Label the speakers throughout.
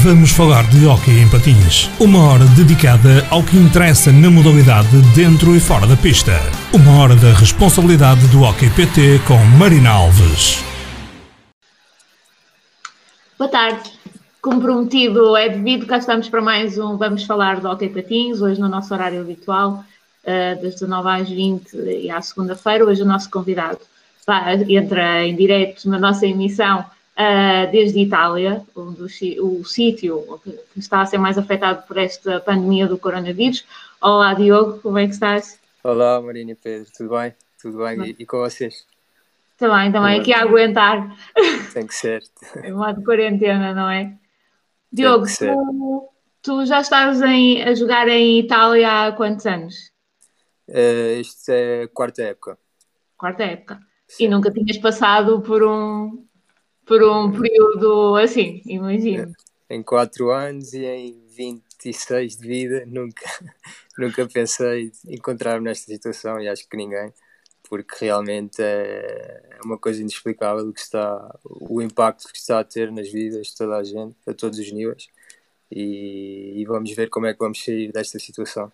Speaker 1: Vamos falar de hóquei em patins. Uma hora dedicada ao que interessa na modalidade dentro e fora da pista. Uma hora da responsabilidade do Hockey PT com Marina Alves.
Speaker 2: Boa tarde. Como prometido, é devido, cá estamos para mais um Vamos Falar de Hockey Patins, hoje no nosso horário habitual, eh, das 19 às 20 e à segunda-feira. Hoje o nosso convidado entra em direto na nossa emissão uh, desde Itália, o, sítio que está a ser mais afetado por esta pandemia do coronavírus. Olá, Diogo, como é que estás?
Speaker 3: Olá, Marina e Pedro, tudo bem? Tudo bem? E, e, com vocês?
Speaker 2: Também, também, aqui a aguentar.
Speaker 3: Tem que ser.
Speaker 2: em modo quarentena, não é? Diogo, tu, tu, já estás em, a jogar em Itália há quantos anos?
Speaker 3: Uh, isto é a quarta época.
Speaker 2: Quarta época. Sim. E nunca tinhas passado por um, por um período assim, imagino.
Speaker 3: Em 4 anos e em 26 de vida, nunca, nunca pensei encontrar-me nesta situação e acho que ninguém, porque realmente é, é uma coisa inexplicável o, que está, o impacto que está a ter nas vidas de toda a gente, a todos os níveis. E, e vamos ver como é que vamos sair desta situação.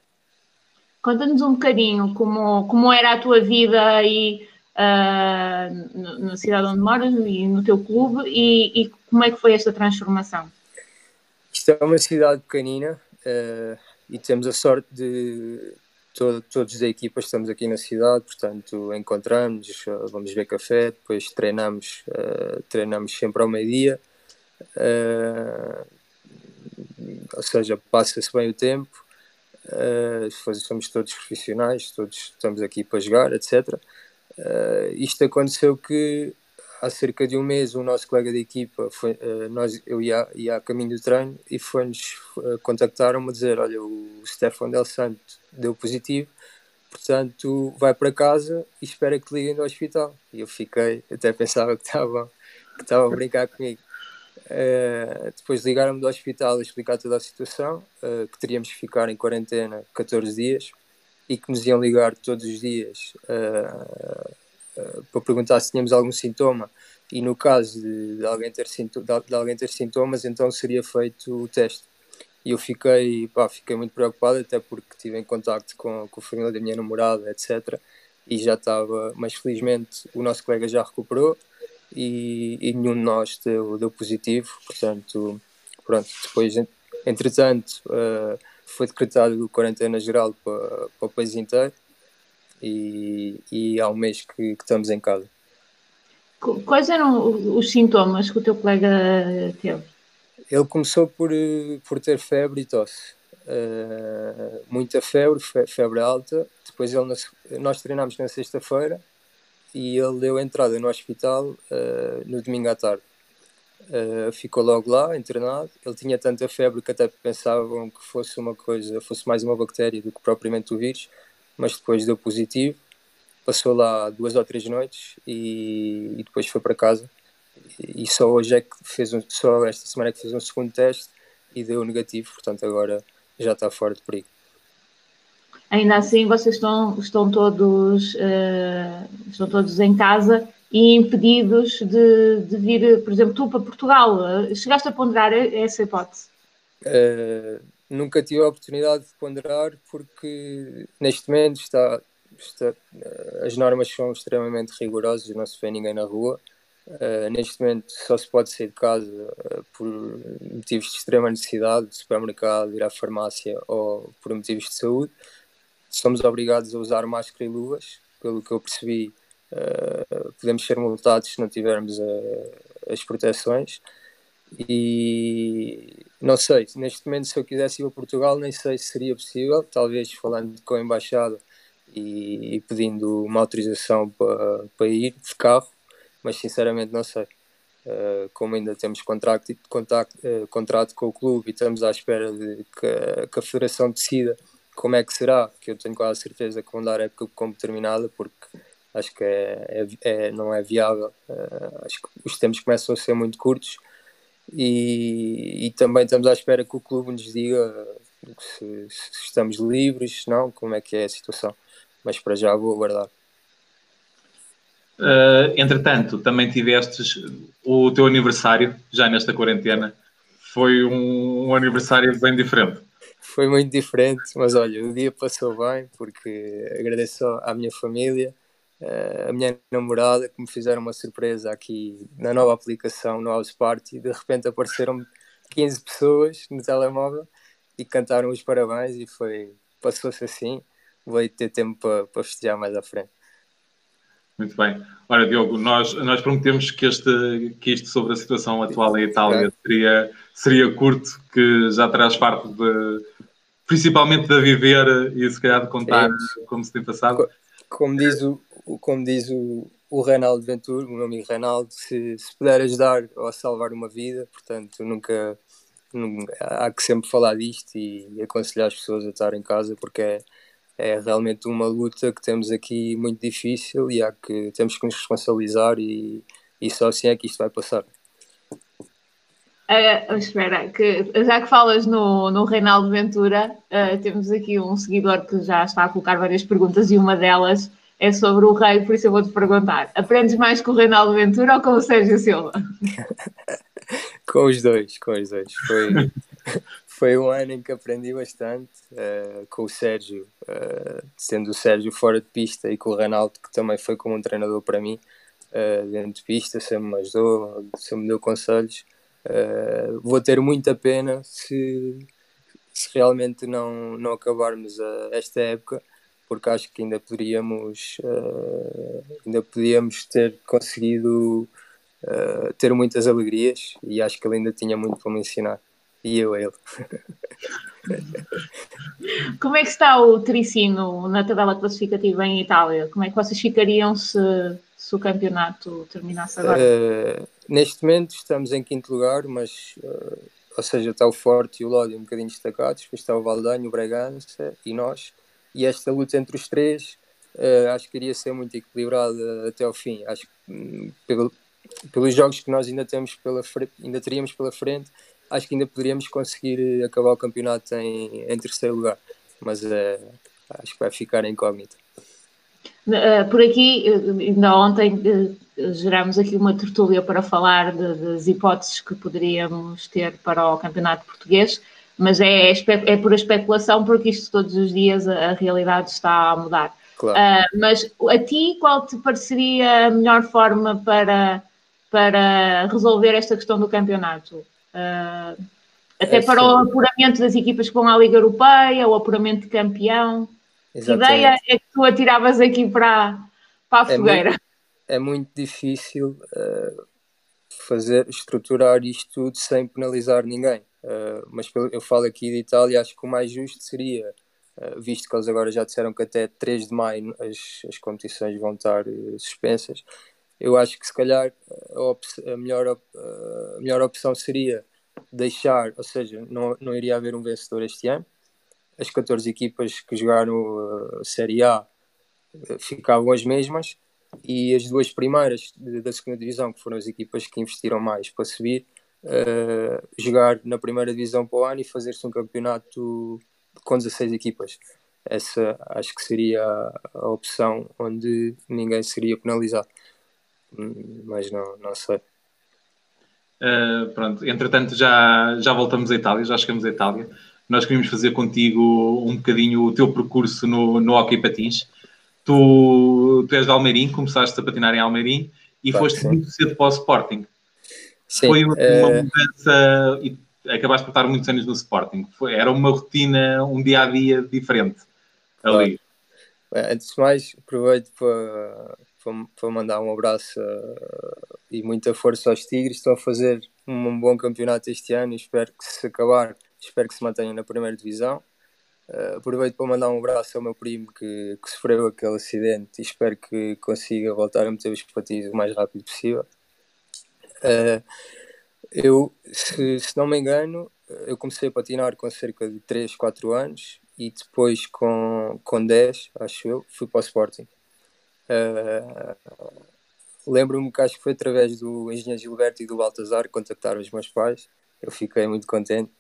Speaker 2: Conta-nos um bocadinho como, como era a tua vida e uh, na cidade onde moras e no teu clube e, e, como é que foi esta transformação?
Speaker 3: Isto é uma cidade pequenina uh, e temos a sorte de todo, todos da equipa estamos aqui na cidade, portanto encontramos, uh, vamos ver café, depois treinamos, uh, treinamos sempre ao meio-dia, ou seja, passa-se bem o tempo, uh, somos todos profissionais, todos estamos aqui para jogar, etc. Uh, isto aconteceu que há cerca de um mês o nosso colega de equipa, foi, uh, nós, eu ia, ia a caminho do treino e foi-nos uh, contactaram-me a dizer, olha, o Stefano Del Santo deu positivo, portanto vai para casa e espera que liguem do hospital. E eu fiquei, até pensava que estavam que a brincar comigo. Uh, depois ligaram-me do hospital a explicar toda a situação, uh, que teríamos que ficar em quarentena 14 dias e que nos iam ligar todos os dias uh, uh, para perguntar se tínhamos algum sintoma. E no caso de, de alguém ter de, de, alguém ter sintomas então seria feito o teste. E eu fiquei pá, fiquei muito preocupado até porque estive em contacto com, com a família da minha namorada etc e já estava mas felizmente o nosso colega já recuperou e, e nenhum de nós deu, deu positivo portanto pronto depois entretanto uh, foi decretado quarentena geral para, para o país inteiro e, e há um mês que, que estamos em casa.
Speaker 2: Quais eram os sintomas que o teu colega teve?
Speaker 3: Ele começou por, por ter febre e tosse. Uh, muita febre, febre alta. Depois ele, nós treinámos na sexta-feira e ele deu entrada no hospital uh, no domingo à tarde. Uh, ficou logo lá, internado. Ele tinha tanta febre que até pensavam que fosse uma coisa, fosse mais uma bactéria do que propriamente o vírus, mas depois deu positivo. Passou lá duas ou três noites e, e depois foi para casa. E, só hoje é que fez um, só esta semana é que fez um segundo teste e deu negativo, portanto agora já está fora de perigo.
Speaker 2: Ainda assim, vocês estão, estão todos uh, estão todos em casa e impedidos de, de vir, por exemplo, tu para Portugal. Chegaste a ponderar essa hipótese?
Speaker 3: Uh, nunca tive a oportunidade de ponderar porque neste momento está, está uh, as normas são extremamente rigorosas, não se vê ninguém na rua. Uh, neste momento só se pode sair de casa uh, por motivos de extrema necessidade, de supermercado, ir à farmácia ou por motivos de saúde. Somos obrigados a usar máscara e luvas, pelo que eu percebi, Uh, podemos ser multados se não tivermos uh, as proteções. E não sei, neste momento, se eu quisesse ir a Portugal, nem sei se seria possível. Talvez falando com a embaixada e, e pedindo uma autorização para, para ir de carro, mas sinceramente não sei. Uh, como ainda temos contrato, contrato, uh, contrato com o clube e estamos à espera de que, que, a Federação decida como é que será, que eu tenho quase certeza que vão dar a época como terminada, porque acho que é, é, é não é viável. Uh, acho que os tempos começam a ser muito curtos e, e também estamos à espera que o clube nos diga se, se, estamos livres, se não, como é que é a situação. Mas para já vou aguardar.
Speaker 4: Uh, entretanto, também tivestes o teu aniversário, já nesta quarentena. foi um, um aniversário bem diferente.
Speaker 3: Foi muito diferente, mas olha, o dia passou bem porque agradeço à minha família, eh, a minha namorada que me fizeram uma surpresa aqui na nova aplicação no House Party. De repente apareceram 15 pessoas no telemóvel e cantaram os parabéns e foi passou-se assim. Veio ter tempo para, para festejar mais à frente.
Speaker 4: Muito bem. Ora, Diogo, nós, nós prometemos que, este, que isto sobre a situação atual em Itália seria, seria curto, que já traz parte de, principalmente de viver e se calhar de contar é. como se tem passado.
Speaker 3: Como diz o, como diz o, o Reinaldo Ventura, o meu amigo Reinaldo, se, se puder ajudar ou salvar uma vida, portanto, nunca, nunca, há que sempre falar disto e aconselhar as pessoas a estar em casa porque é, é realmente uma luta que temos aqui muito difícil e há que temos que nos responsabilizar e, e só assim é que isto vai passar.
Speaker 2: Uh, espera, que, já que falas no, no Reinaldo Ventura, uh, temos aqui um seguidor que já está a colocar várias perguntas e uma delas é sobre o rei, por isso eu vou-te perguntar: aprendes mais com o Reinaldo Ventura ou com o Sérgio Silva?
Speaker 3: com os dois, com os dois. Foi, foi um ano em que aprendi bastante uh, com o Sérgio, uh, sendo o Sérgio fora de pista e com o Reinaldo, que também foi como um treinador para mim, uh, dentro de pista, sempre me ajudou, sempre me deu conselhos. vou ter muita pena se, se realmente não, não acabarmos esta época, porque acho que ainda poderíamos, ainda podíamos ter conseguido ter muitas alegrias e acho que ele ainda tinha muito para me ensinar e eu ele.
Speaker 2: Como é que está o Tricino na tabela classificativa em Itália? Como é que vocês ficariam se, se o campeonato terminasse agora? Uh,
Speaker 3: neste momento estamos em quinto lugar, mas uh, ou seja, está o Forte e o Lodi um bocadinho destacados, depois está o Valdanho, o Bragança e nós. E esta luta entre os três uh, acho que iria ser muito equilibrada até ao fim. Acho que um, pelo, pelos jogos que nós ainda temos pela ainda teríamos pela frente, acho que ainda poderíamos conseguir acabar o campeonato em, em terceiro lugar, mas é, acho que vai ficar incógnito.
Speaker 2: Eh, por aqui, eh, ainda ontem geramos aqui uma tertúlia para falar de, das hipóteses que poderíamos ter para o campeonato português, mas é, é pura especulação porque isto todos os dias a, a realidade está a mudar. Claro. Uh, mas a ti, qual te pareceria a melhor forma para, para resolver esta questão do campeonato? Uh, até é para sim. o apuramento das equipas que vão à Liga Europeia, o apuramento de campeão. Exatamente. Que ideia é que tu atiravas aqui para, para a é fogueira?
Speaker 3: Muito, é muito difícil uh, fazer, estruturar isto tudo sem penalizar ninguém. Uh, mas eu falo aqui de Itália, acho que o mais justo seria, uh, visto que eles agora já disseram que até 3 de maio as, as competições vão estar suspensas, eu acho que se calhar a, a melhor, a melhor opção seria deixar, ou seja, não, não iria haver um vencedor este ano. As 14 equipas que jogaram a Série A ficavam as mesmas e as duas primeiras da segunda divisão, que foram as equipas que investiram mais para subir, uh, jogar na primeira divisão para o ano e fazer-se um campeonato com 16 equipas. Essa acho que seria a opção onde ninguém seria penalizado. Mas não, não sei.
Speaker 4: Uh, pronto, entretanto já, já voltamos à Itália, já chegamos à Itália. Nós queríamos fazer contigo um bocadinho o teu percurso no, no hockey patins. Tu, tu és de Almeirim, começaste a patinar em Almeirim e claro, foste sim. muito cedo para o Sporting. Sim, Foi uma, uma mudança e acabaste por estar muitos anos no Sporting. Foi, era uma rotina, um dia a dia diferente ali.
Speaker 3: Antes de mais, aproveito para para, mandar um abraço uh, e muita força aos Tigres. Estão a fazer um bom campeonato este ano e espero que se acabar, espero que se mantenham na primeira divisão. Uh, aproveito para mandar um abraço ao meu primo que, que, sofreu aquele acidente e espero que consiga voltar a meter os patins o mais rápido possível. Uh, eu, se, se, não me engano, eu comecei a patinar com cerca de 3, 4 anos e depois com, com 10, acho eu, fui para o Sporting. Uh, Lembro-me que acho que foi através do engenheiro Gilberto e do Baltazar que contactaram os meus pais. Eu fiquei muito contente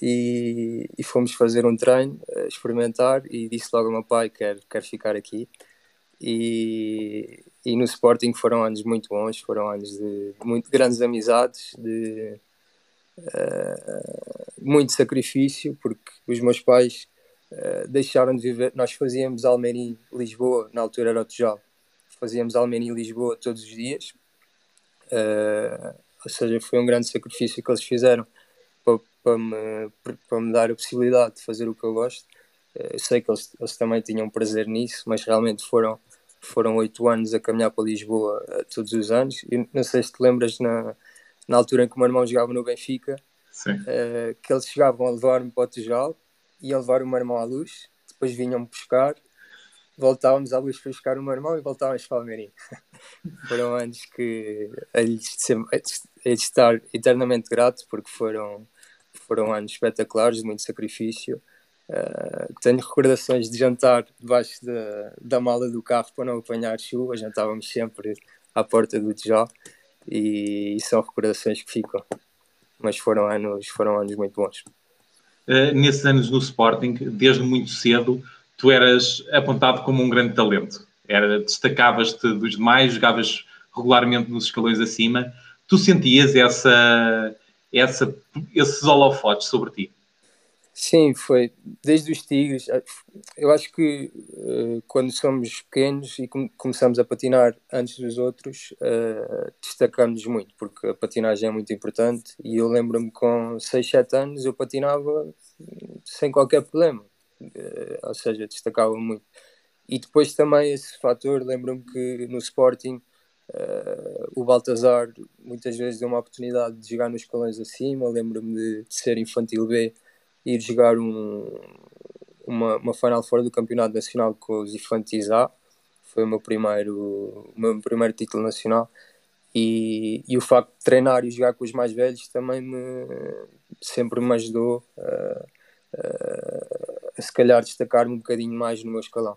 Speaker 3: e, e fomos fazer um treino, experimentar e disse logo ao meu pai que quero, quero ficar aqui. E, e no Sporting foram anos muito bons, foram anos de, muito grandes amizades, de, uh, muito sacrifício, porque os meus pais uh, deixaram de viver. Nós fazíamos Almeirim, Lisboa, na altura era o Tijal, fazíamos Almeirim, Lisboa todos os dias, uh, ou seja, foi um grande sacrifício que eles fizeram para, para, me, para me dar a possibilidade de fazer o que eu gosto. Eu sei que eles, eles também tinham prazer nisso, mas realmente foram foram oito anos a caminhar para Lisboa todos os anos. E não sei se te lembras na, na altura em que o meu irmão jogava no Benfica, uh, que eles chegavam a levar-me para o Tijal e a levar o meu irmão à luz, depois vinham-me buscar, voltávamos à luz para buscar o meu irmão e voltávamos para o Almeirim. foram anos que hei de estar eternamente grato porque foram, foram anos espetaculares, de muito sacrifício. Uh, tenho recordações de jantar debaixo da, da mala do carro para não apanhar chuva, jantávamos sempre à porta do Tijal e, e são recordações que ficam. Mas foram anos, foram anos muito bons.
Speaker 4: Uh, nesses anos no Sporting, desde muito cedo, tu eras apontado como um grande talento. Era, destacavas-te dos demais, jogavas regularmente nos escalões acima. Tu sentias essa, essa, esses holofotes sobre ti?
Speaker 3: Sim, foi desde os Tigres. Eu acho que uh, quando somos pequenos e com começamos a patinar antes dos outros, uh, destacamos muito, porque a patinagem é muito importante. E eu lembro-me com 6, 7 anos eu patinava sem qualquer problema, uh, ou seja, destacava muito. E depois também esse fator, lembro-me que no Sporting o Baltazar muitas vezes deu uma oportunidade de jogar nos escalões acima. Lembro-me de, de ser infantil B ir jogar um, uma, uma final fora do campeonato nacional com os infantis A. Foi o meu primeiro, o meu primeiro título nacional. E, e o facto de treinar e jogar com os mais velhos também me, sempre me ajudou a, se calhar destacar-me um bocadinho mais no meu escalão.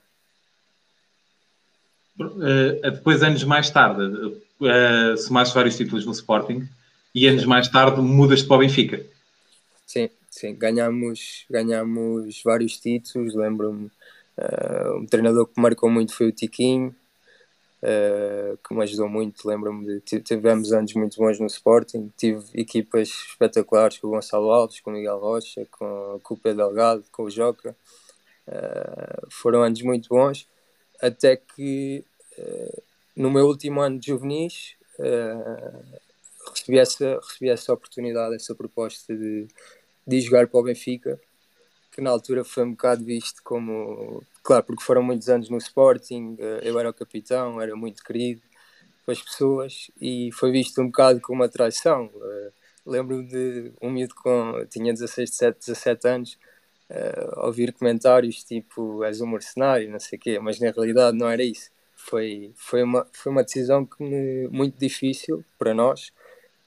Speaker 4: Uh, depois, anos mais tarde, uh, somaste vários títulos no Sporting e anos mais tarde mudas para o Benfica.
Speaker 3: Sim, sim, ganhamos, ganhamos vários títulos. Lembro-me, uh, um treinador que marcou muito foi o Tiquinho, uh, que me ajudou muito. Lembro-me de tivemos anos muito bons no Sporting. Tive equipas espetaculares com o Gonçalo Alves, com o Miguel Rocha, com, com o Pedro Delgado, com o Joca. Uh, foram anos muito bons, até que no meu último ano de juvenis recebi essa, recebi essa oportunidade, essa proposta de, de jogar para o Benfica, que na altura foi um bocado visto como. Claro, porque foram muitos anos no Sporting, eh, eu era o capitão, era muito querido pelas pessoas e foi visto um bocado como uma traição. Eh, lembro-me de um miúdo com. tinha 16, 17, 17 anos. Uh, ouvir comentários tipo és um mercenário, não sei o quê, mas na realidade não era isso. Foi, foi, uma, foi uma decisão que me, muito difícil para nós,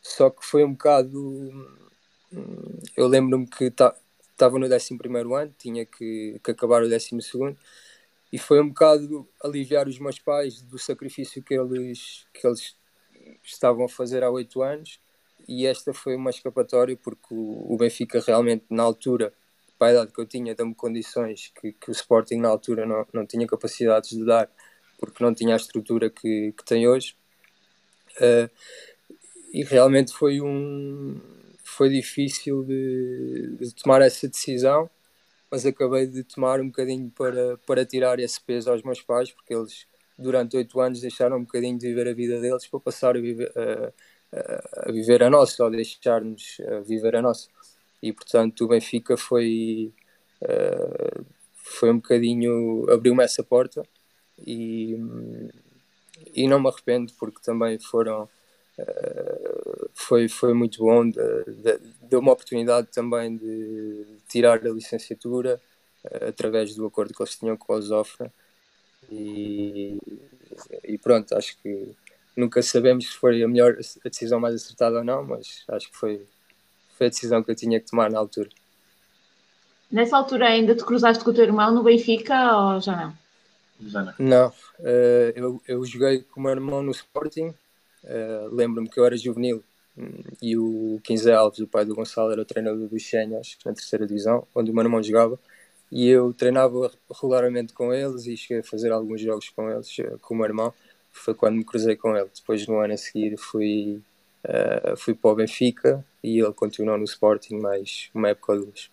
Speaker 3: só que foi um bocado eu lembro-me que estava no 11 ano, tinha que, que acabar o 12 e foi um bocado aliviar os meus pais do sacrifício que eles, que eles estavam a fazer há oito anos e esta foi uma escapatória porque o, o Benfica realmente na altura para a idade que eu tinha deu-me condições que, que o Sporting na altura não, não tinha capacidades de dar porque não tinha a estrutura que, que tem hoje. Uh, e realmente foi um foi difícil de, de, tomar essa decisão, mas acabei de tomar um bocadinho para, para tirar esse peso aos meus pais, porque eles durante oito anos deixaram um bocadinho de viver a vida deles para passar a viver a, a, viver a nossa, ou deixar-nos viver a nossa. E portanto o Benfica foi, uh, foi um bocadinho, abriu-me essa porta e, e não me arrependo, porque também foram foi, foi muito bom, deu uma oportunidade também de tirar a licenciatura uh, através do acordo que eles tinham com a Zofra e, e, pronto, acho que nunca sabemos se foi a melhor a decisão mais acertada ou não, mas acho que foi, foi a decisão que eu tinha que tomar na altura.
Speaker 2: Nessa altura ainda te cruzaste com o teu irmão no Benfica ou já não?
Speaker 3: Já não. Não, uh, eu, eu joguei com o meu irmão no Sporting Uh, Lembro-me que eu era juvenil e o 15 Alves, o pai do Gonçalo, era o treinador dos Senhas na terceira divisão, onde o meu irmão jogava. E eu treinava regularmente com eles e cheguei a fazer alguns jogos com eles, uh, com o meu irmão. Foi quando me cruzei com ele. Depois, no ano a seguir, fui, uh, fui para o Benfica e ele continuou no Sporting mais uma época ou duas.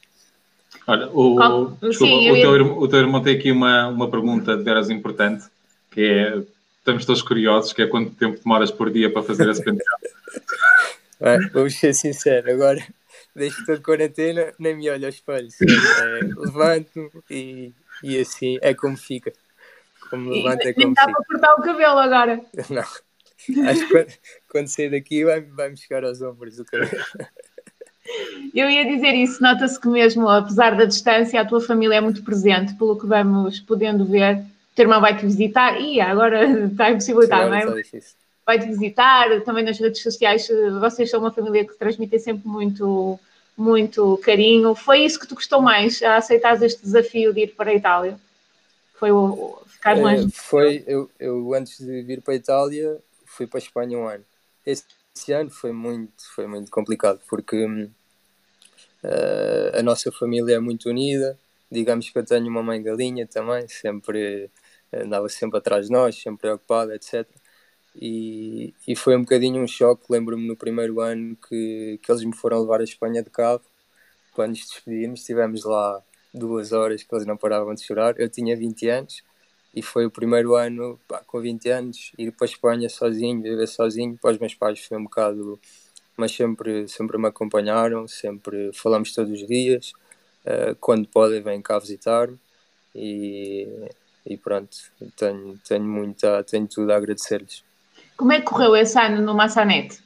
Speaker 4: Olha, o, Qual? desculpa, Sim, o, teu, o teu irmão tem aqui uma, uma pergunta de veras importante, que é, estamos todos curiosos, que é quanto tempo demoras por dia para fazer esse penteado?
Speaker 3: é, vamos ser sinceros, agora desde que estou de quarentena nem me olho ao espelho, é, levanto e, e assim é como fica.
Speaker 2: Como levanto é como fica. para cortar o cabelo agora.
Speaker 3: Não. Acho que quando, quando sair daqui vai-me vai chegar aos ombros o cabelo.
Speaker 2: Eu ia dizer isso, nota-se que mesmo, apesar da distância, a tua família é muito presente, pelo que vamos podendo ver. O teu irmão vai-te visitar, e agora está impossibilitado, não é? Vai-te visitar, também nas redes sociais, vocês são uma família que transmitem sempre muito, muito carinho. Foi isso que tu gostou mais, a aceitar este desafio de ir para a Itália? Foi o, ficar longe?
Speaker 3: É, foi, eu, eu antes de vir para a Itália, fui para a Espanha um ano. Esse, esse ano foi muito, foi muito complicado, porque uh, a nossa família é muito unida. Digamos que eu tenho uma mãe galinha também, sempre andava sempre atrás de nós, sempre preocupada, etc. E, e foi um bocadinho um choque. Lembro-me no primeiro ano que, que eles me foram levar a Espanha de carro. Quando nos despedimos, estivemos lá duas horas que eles não paravam de chorar. Eu tinha 20 anos e foi o primeiro ano, pá, com 20 anos, ir para a Espanha sozinho, viver sozinho. Para os meus pais foi um bocado. Mas sempre, sempre me acompanharam, sempre falamos todos os dias. Uh, quando podem, vêm cá visitar-me. E, e pronto, tenho, tenho, muita, tenho tudo a agradecer-lhes.
Speaker 2: Como é que correu esse ano no Massanete?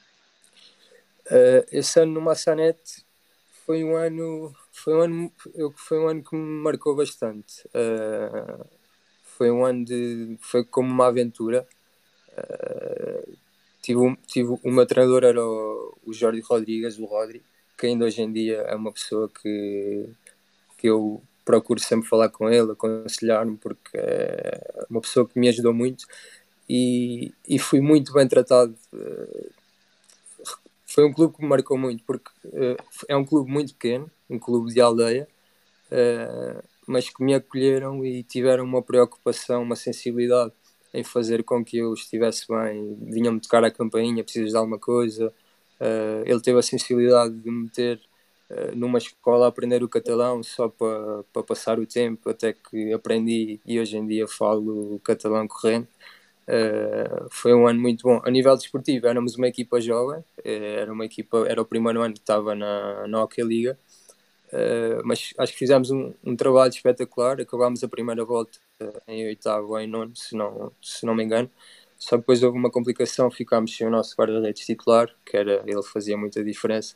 Speaker 3: Uh, esse ano no Massanete foi um ano foi um ano foi um ano que me marcou bastante uh, foi um ano de. foi como uma aventura. Uh, tive, tive, o meu treinador era o, o Jorge Rodrigues, o Rodri, que ainda hoje em dia é uma pessoa que, que eu procuro sempre falar com ele, aconselhar-me, porque é uma pessoa que me ajudou muito e, e fui muito bem tratado. Uh, foi um clube que me marcou muito, porque uh, é um clube muito pequeno, um clube de aldeia, uh, mas que me acolheram e tiveram uma preocupação, uma sensibilidade em fazer com que eu estivesse bem. Vinham-me tocar a campainha, precisas de alguma coisa. Ele teve a sensibilidade de me meter numa escola a aprender o catalão só para, para passar o tempo, até que aprendi e hoje em dia falo catalão corrente. Uh, foi um ano muito bom. A nível desportivo, éramos uma equipa jovem, era uma equipa, era o primeiro ano que estava na, na Hockey Liga Uh, mas acho que fizemos um, um, trabalho espetacular. Acabámos a primeira volta em oitavo ou em nono, se não, se não me engano. Só que depois houve uma complicação, ficámos sem o nosso guarda-redes titular, que era, ele fazia muita diferença.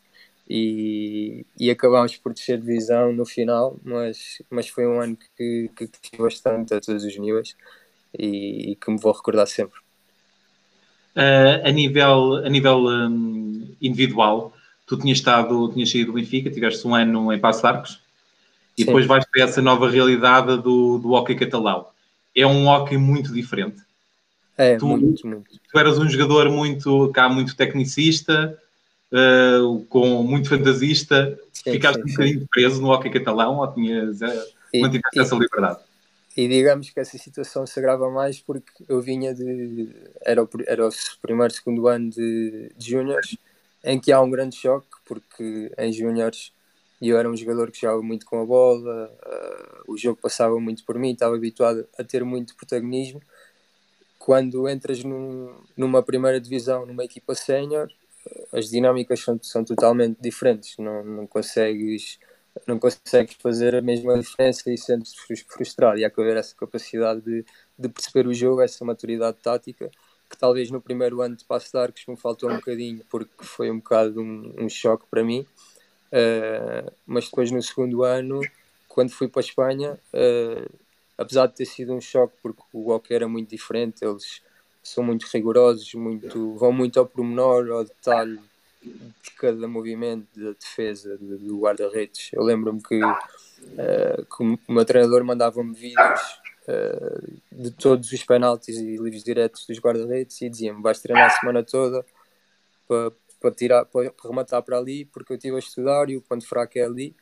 Speaker 3: E, e acabámos por descer divisão no final, mas, mas foi um ano que, que cresci bastante a todos os níveis e, e que me vou recordar sempre.
Speaker 4: Uh, a nível, a nível um, individual, tu tinhas estado, tinhas saído do Benfica, tiveste um ano em Passo Arcos e Sim. depois vais para essa nova realidade do, do hockey catalão. É um hockey muito diferente.
Speaker 3: É, tu, muito, muito.
Speaker 4: Tu eras um jogador muito, cá, muito tecnicista, uh, com muito fantasista. Sim, Ficaste sim, um bocadinho preso no hockey catalão ou tinhas, uh, e, mantiveste essa liberdade?
Speaker 3: E digamos que essa situação se agrava mais porque eu vinha de. Era o, era o primeiro, segundo ano de, de júniores em que há um grande choque, porque em júniores eu era um jogador que jogava muito com a bola, uh, o jogo passava muito por mim, estava habituado a ter muito protagonismo. Quando entras num, numa primeira divisão, numa equipa sénior, uh, as dinâmicas são, são totalmente diferentes, não, não consegues não consegues fazer a mesma diferença e sentes frustrado e há que haver essa capacidade de, de perceber o jogo, essa maturidade tática que talvez no primeiro ano de Passo de Arcos me faltou um bocadinho, porque foi um bocado um, um choque para mim. Uh, mas depois no segundo ano, quando fui para a Espanha, uh, apesar de ter sido um choque, porque o hockey era muito diferente, eles são muito rigorosos, muito, vão muito ao pormenor, ao detalhe de cada movimento da de defesa do guarda-redes. Eu lembro-me que, uh, que o meu treinador mandava-me vídeos uh, de todos os penaltis e livros diretos dos guarda-redes e diziam-me vais treinar a semana toda para, para, tirar, para, para rematar para ali porque eu estive a estudar e o ponto fraco é ali.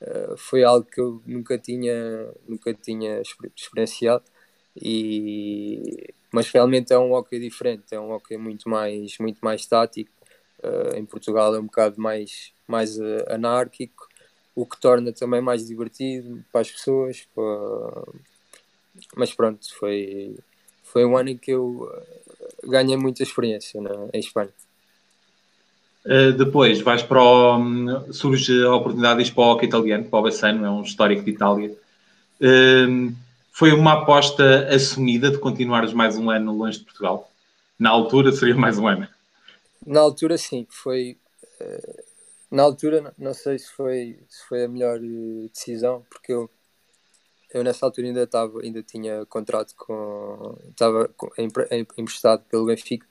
Speaker 3: Uh, foi algo que eu nunca tinha, nunca tinha experienciado e mas realmente é um hockey diferente, é um hockey muito mais, muito mais tático. Uh, em Portugal é um bocado mais, mais uh, anárquico, o que torna também mais divertido para as pessoas. Para... Mas pronto, foi, foi um ano em que eu ganhei muita experiência na, em Espanha.
Speaker 4: Uh, depois vais para o, surge a oportunidade de ir para o hockey italiano, para o Bassano, é um histórico de Itália. Uh, foi uma aposta assumida de continuares mais um ano longe de Portugal? Na altura seria mais um ano?
Speaker 3: Na altura sim, foi. Uh, na altura não sei se foi, se foi a melhor decisão, porque eu, eu nessa altura ainda estava, ainda tinha contrato com. estava emprestado pelo Benfica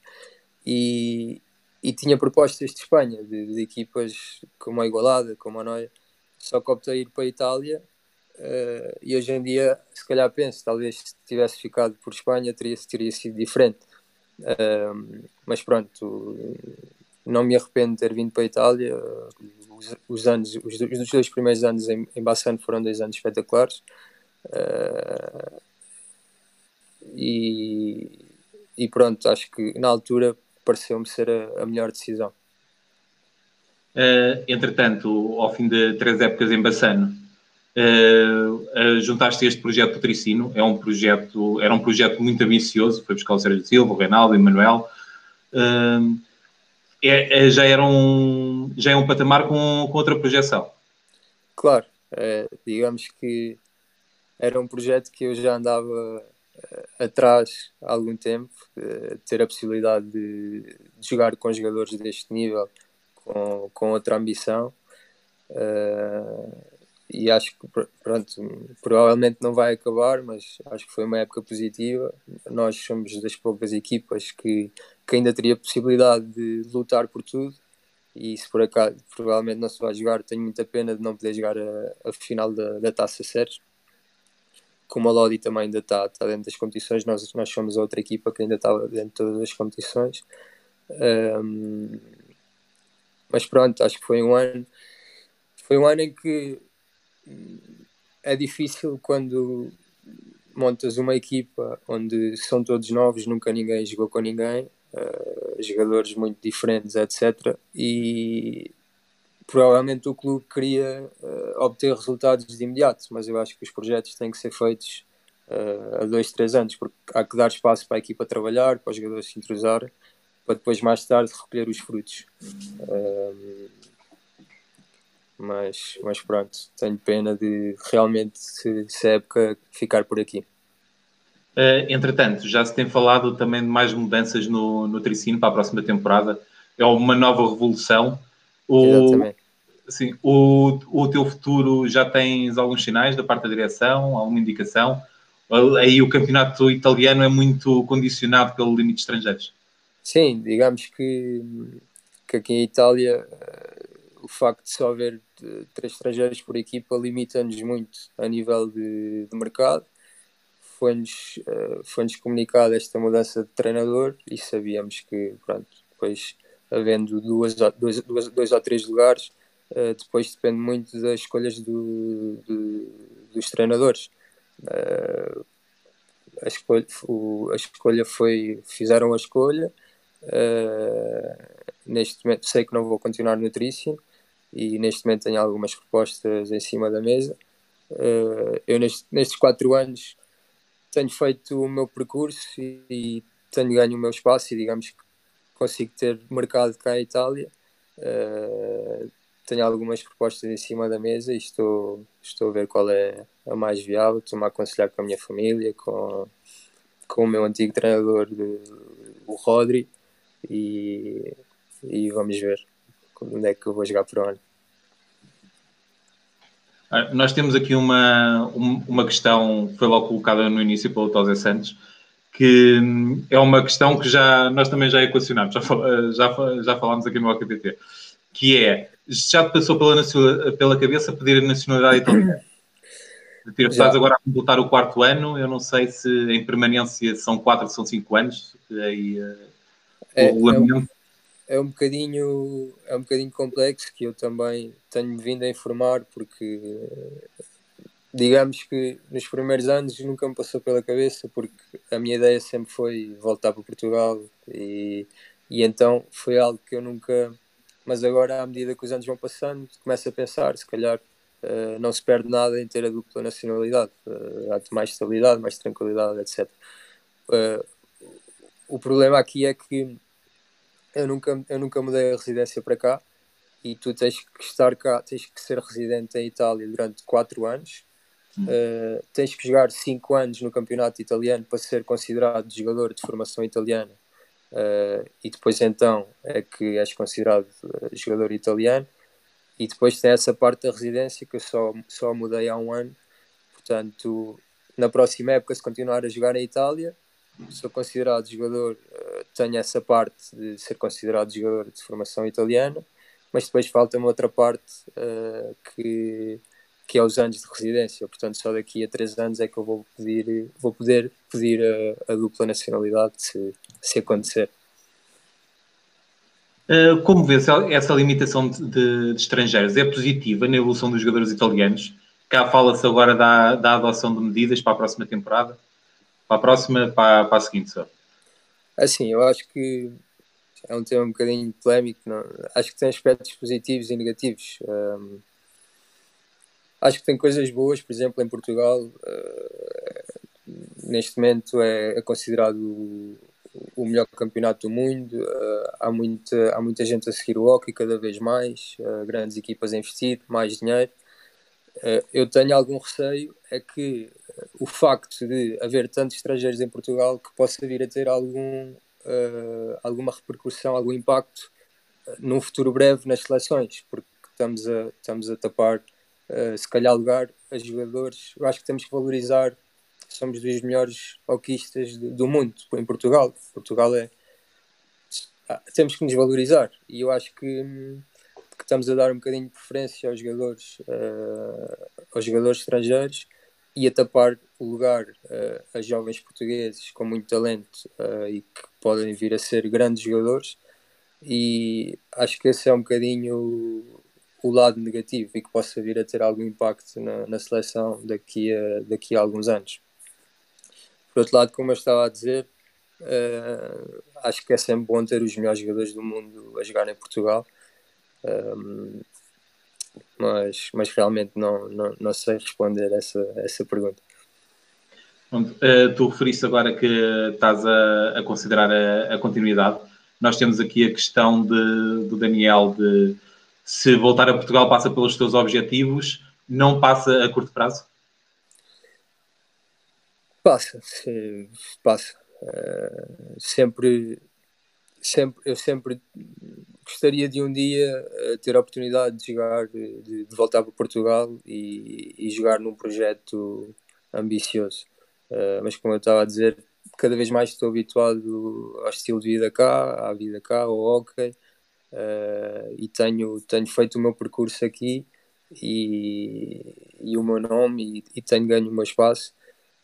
Speaker 3: e, e tinha propostas de Espanha, de, de, equipas como a Igualada, como a Noia, só que optei ir para a Itália uh, e hoje em dia, se calhar penso, talvez se tivesse ficado por Espanha teria, teria sido diferente. Mas pronto, não me arrependo de ter vindo para a Itália. Os, os anos, os, os, dois primeiros anos em, em Bassano foram dois anos espetaculares. Uh, e, e pronto, acho que na altura pareceu-me ser a, a, melhor decisão.
Speaker 4: Uh, entretanto, ao fim de três épocas em Bassano, uh, uh, juntaste este projeto do Tricino. É um projeto, era um projeto muito ambicioso. Foi buscar o Sérgio Silva, o Reinaldo, o Emanuel. É, é, já era um, já é um patamar com, com outra projeção.
Speaker 3: Claro, é, digamos que era um projeto que eu já andava atrás há algum tempo, ter a possibilidade de, de, jogar com jogadores deste nível, com, com outra ambição. Uh, e acho que pronto, provavelmente não vai acabar, mas acho que foi uma época positiva. Nós somos das poucas equipas que, que ainda teria possibilidade de lutar por tudo. E se por acaso provavelmente não se vai jogar, tenho muita pena de não poder jogar a, a final da, da Taça Sérgio como a Lodi também ainda está, está dentro das competições, nós, nós somos outra equipa que ainda está dentro de todas as competições. Um, mas pronto, acho que foi um ano. Foi um ano em que é difícil quando montas uma equipa onde são todos novos, nunca ninguém jogou com ninguém, uh, jogadores muito diferentes, etc. E provavelmente o clube queria uh, obter resultados de imediato, mas eu acho que os projetos têm que ser feitos uh, a dois, três anos, porque há que dar espaço para a equipa trabalhar, para os jogadores se entrosarem, para depois mais tarde recolher os frutos. Uh, mas, mas pronto, tenho pena de realmente se, se época ficar por aqui.
Speaker 4: Uh, entretanto, já se tem falado também de mais mudanças no, no Tricino para a próxima temporada. É uma nova revolução o, assim, o, o teu futuro já tens alguns sinais da parte da direção, alguma indicação? Aí o campeonato italiano é muito condicionado pelo limite de estrangeiros.
Speaker 3: Sim, digamos que, que aqui em Itália o facto de só haver três estrangeiros por equipa limita-nos muito a nível de, de mercado. Foi-nos uh, foi comunicada esta mudança de treinador e sabíamos que, pronto, depois havendo duas, dois, duas, dois ou três lugares, uh, depois depende muito das escolhas do, do, dos treinadores. Uh, a, escolha, o, a escolha foi, fizeram a escolha, uh, neste momento sei que não vou continuar no Tricin e neste momento tenho algumas propostas em cima da mesa. eu neste, nestes quatro anos tenho feito o meu percurso e, e tenho ganho o meu espaço e digamos que consigo ter mercado cá em Itália. Uh, tenho algumas propostas em cima da mesa e estou, estou a ver qual é a mais viável. Estou-me a aconselhar com a minha família, com, com o meu antigo treinador, o Rodri, e, e vamos ver onde é que eu vou jogar para onde.
Speaker 4: Ah, nós temos aqui uma, uma questão que foi logo colocada no início pelo Tosé Santos, que hum, é uma questão que já nós também já equacionámos, já, já, já falámos aqui no OKPT, que é, já te passou pela, pela cabeça pedir a nacionalidade italiana? Estás agora a completar o quarto ano, eu não sei se em permanência são quatro ou são cinco anos, aí uh,
Speaker 3: é, o É um, é um bocadinho é um bocadinho complexo que eu também tenho vindo a informar porque digamos que nos primeiros anos nunca me passou pela cabeça porque a minha ideia sempre foi voltar para Portugal e, e então foi algo que eu nunca mas agora, à medida que os anos vão passando, começa a pensar, se calhar uh, não se perde nada em ter a dupla nacionalidade. Uh, há mais estabilidade, mais tranquilidade, etc. Uh, o problema aqui é que eu nunca, eu nunca mudei a residência para cá e tu tens que estar cá, tens que ser residente em Itália durante 4 anos. Uh, tens que jogar 5 anos no campeonato italiano para ser considerado jogador de formação italiana. Uh, e depois então é que és considerado uh, jogador italiano. E depois tem essa parte da residência que eu só, só mudei há um ano. Portanto na próxima época se continuar a jogar na Itália sou considerado jogador, tenho essa parte de ser considerado jogador de formação italiana, mas depois falta-me outra parte uh, que, que é os anos de residência, portanto só daqui a três anos é que eu vou pedir, vou poder pedir a, a dupla nacionalidade se, se acontecer.
Speaker 4: Uh, como vê-se essa limitação de, de, de, estrangeiros? É positiva na evolução dos jogadores italianos? Cá fala-se agora da, da adoção de medidas para a próxima temporada para a próxima, para, para a seguinte só?
Speaker 3: Assim, eu acho que é um tema um bocadinho polémico. Não? Acho que tem aspectos positivos e negativos. Um, acho que tem coisas boas, por exemplo, em Portugal, uh, neste momento é, é considerado o, o, melhor campeonato do mundo. Uh, há, muita, há muita gente a seguir o hockey cada vez mais, uh, grandes equipas a investir, mais dinheiro. eu tenho algum receio, é que o facto de haver tantos estrangeiros em Portugal que possa vir a ter algum, uh, alguma repercussão, algum impacto uh, num futuro breve nas seleções, porque estamos a, estamos a tapar, uh, se calhar, lugar a jogadores. Eu acho que temos que valorizar, somos dos melhores do, do mundo em Portugal. Portugal é. Ah, temos que nos valorizar e eu acho que, que estamos a dar um bocadinho de preferência aos jogadores, aos jogadores estrangeiros e a tapar o lugar uh, a jovens portugueses com muito talento uh, e que podem vir a ser grandes jogadores e acho que esse é um bocadinho o, lado negativo e que possa vir a ter algum impacto na, na, seleção daqui a, daqui a alguns anos. Por outro lado, como eu estava a dizer, uh, acho que é sempre bom ter os melhores jogadores do mundo a jogar em Portugal. Um, mas, mas realmente não, não, não sei responder essa, essa pergunta.
Speaker 4: uh, tu referiste agora que estás a, a considerar a, a, continuidade. Nós temos aqui a questão de, do Daniel de se voltar a Portugal passa pelos teus objetivos, não passa a curto prazo?
Speaker 3: Passa, passa. Uh, sempre, sempre, eu sempre gostaria de um dia uh, ter a oportunidade de jogar, de, de voltar para Portugal e, e, jogar num projeto ambicioso. Uh, mas como eu estava a dizer, cada vez mais estou habituado ao estilo de vida cá, à vida cá, ao hockey, uh, e tenho, tenho feito o meu percurso aqui e, e o meu nome e, e tenho ganho o meu espaço.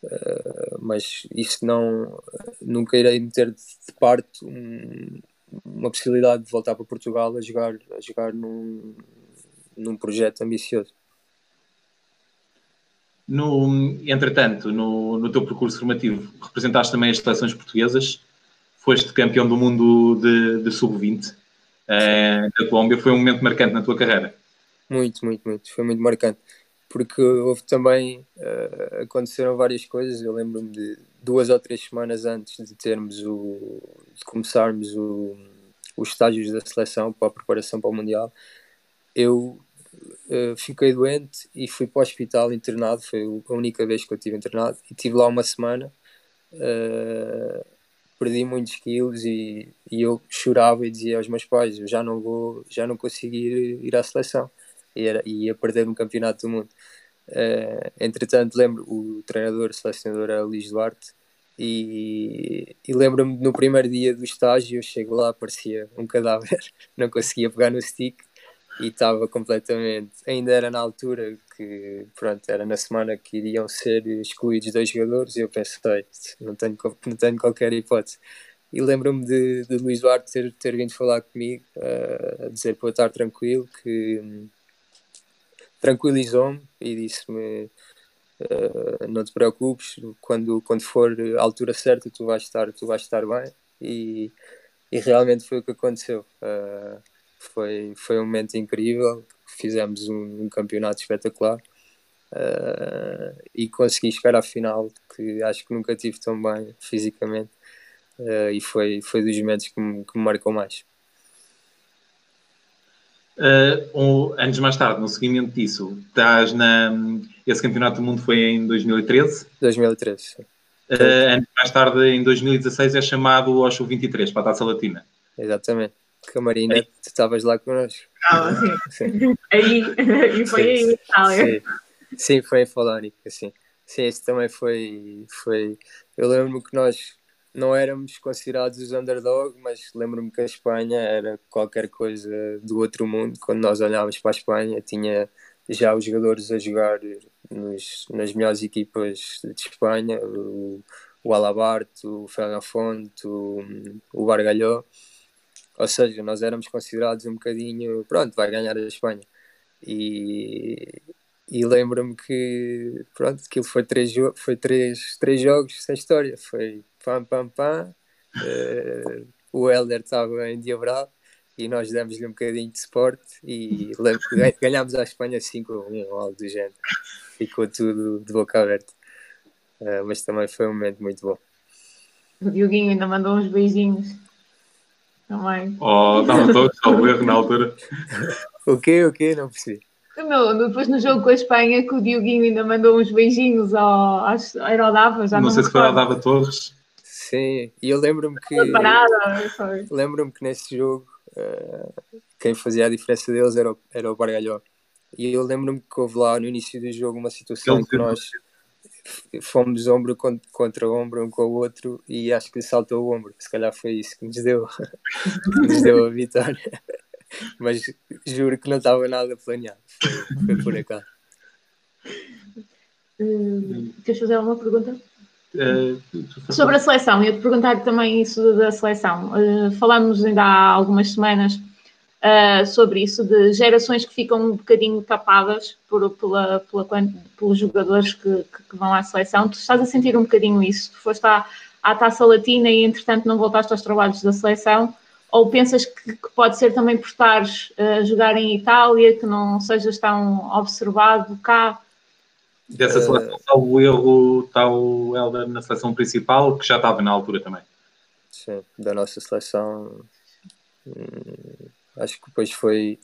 Speaker 3: Uh, mas isso não nunca irei meter de parte um, uma possibilidade de voltar para Portugal a jogar, a jogar num, num projeto ambicioso.
Speaker 4: No, entretanto, no, no teu percurso formativo, representaste também as seleções portuguesas, foste campeão do mundo de, de sub-20 eh, da Colômbia. Foi um momento marcante na tua carreira?
Speaker 3: Muito, muito, muito. Foi muito marcante. Porque houve também, uh, aconteceram várias coisas. Eu lembro-me de duas ou três semanas antes de termos o, de começarmos o, os estágios da seleção para a preparação para o Mundial, eu uh, fiquei doente e fui para o hospital internado, foi a única vez que eu estive internado, e estive lá uma semana, uh, perdi muitos quilos e, e eu chorava e dizia aos meus pais, eu já não vou, já não consigo ir, ir à seleção, e era, ia perder um campeonato do mundo. Uh, entretanto, lembro, o treinador, o selecionador era Luís Duarte, e, e lembro-me no primeiro dia do estágio, eu chego lá, parecia um cadáver, não conseguia pegar no stick e estava completamente. Ainda era na altura que, pronto, era na semana que iriam ser excluídos dois jogadores e eu pensei, não tenho, não tenho qualquer hipótese. E lembro-me de, de Luís Duarte ter, ter vindo falar comigo, uh, a dizer para eu estar tranquilo, que tranquilizou-me e disse-me Uh, não te preocupes, quando, quando for a altura certa tu vais estar, tu vais estar bem e, e realmente foi o que aconteceu. Uh, foi, foi um momento incrível, fizemos um, um campeonato espetacular uh, e consegui chegar à final, que acho que nunca tive tão bem fisicamente e foi, foi dos momentos que me, que me marcou mais.
Speaker 4: Uh, um, anos mais tarde, no seguimento disso, estás na. Esse campeonato do mundo foi em 2013?
Speaker 3: 2013, sim.
Speaker 4: Uh, anos mais tarde, em 2016, é chamado ao Sub-23 para a Taça Latina.
Speaker 3: Exatamente. Camarina, aí. tu estavas lá connosco.
Speaker 2: Ah, sim. sim. aí, e foi sim, aí, Itália.
Speaker 3: Sim. sim, foi em Falónica, sim. Sim, esse também foi, foi... Eu lembro-me que nós não éramos considerados os underdog, mas lembro-me que a Espanha era qualquer coisa do outro mundo. Quando nós olhávamos para a Espanha, tinha já os jogadores a jogar nos, nas melhores equipas de Espanha, o, o Alabarte, o Fernafonte, o, o Bargalhó. Ou seja, nós éramos considerados um bocadinho, pronto, vai ganhar a Espanha. E, e lembro-me que, pronto, aquilo foi três, foi três, três jogos sem história. Foi pam, pam, pam. Uh, o Helder estava endiabrado e nós demos-lhe um bocadinho de suporte e ganhámos a Espanha 5 a 1 ou algo do género. Ficou tudo de boca aberta. Uh, mas também foi um momento muito bom.
Speaker 2: O Dioguinho ainda mandou uns beijinhos. Também.
Speaker 4: Oh, estava todo salvo erro na altura.
Speaker 3: o quê? O quê? Não percebi.
Speaker 2: No, depois no jogo com a Espanha, que o Dioguinho ainda mandou uns beijinhos ao, era o Dava, já não,
Speaker 4: não sei se foi ao Dava Torres.
Speaker 3: Sim, e eu lembro-me que. Lembro-me que nesse jogo uh, quem fazia a diferença deles era o, era o Bargalhó. E eu lembro-me que houve lá no início do jogo uma situação em que nós fomos ombro contra ombro um com o outro e acho que lhe saltou o ombro. Se calhar foi isso que nos deu, que nos deu a vitória. Mas juro que não estava nada planeado. Foi, foi por acaso.
Speaker 2: Hum, queres fazer alguma pergunta? Uh, Sobre a seleção, ia-te perguntar também isso da seleção. Uh, falámos ainda há algumas semanas uh, sobre isso, de gerações que ficam um bocadinho tapadas por, pela, pela, pelos jogadores que, que, vão à seleção. Tu estás a sentir um bocadinho isso? Tu foste à, à Taça Latina e, entretanto, não voltaste aos trabalhos da seleção? Ou pensas que, que pode ser também por estares a jogar em Itália, que não sejas tão observado cá?
Speaker 4: Dessa uh, seleção, salvo o erro, está o Helder na seleção principal, que já estava na altura também.
Speaker 3: Sim, da nossa seleção. Hum, acho que depois foi.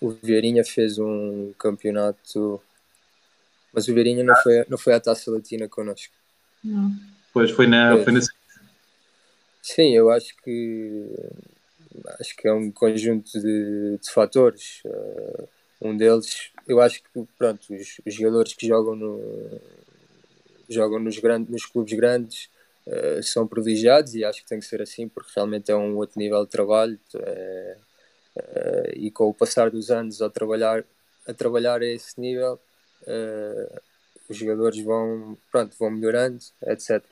Speaker 3: O Vieirinha fez um campeonato. Mas o Vieirinha não foi, não foi à taça latina connosco.
Speaker 2: Não.
Speaker 4: Pois foi na, foi na.
Speaker 3: Sim, eu acho que. Acho que é um conjunto de, de fatores. Uh, um deles eu acho que pronto, os, os jogadores que jogam, no, jogam nos, grandes, nos clubes grandes uh, são privilegiados e acho que tem que ser assim porque realmente é um outro nível de trabalho uh, uh, e com o passar dos anos ao trabalhar, a trabalhar a esse nível os jogadores vão, pronto, vão melhorando, etc.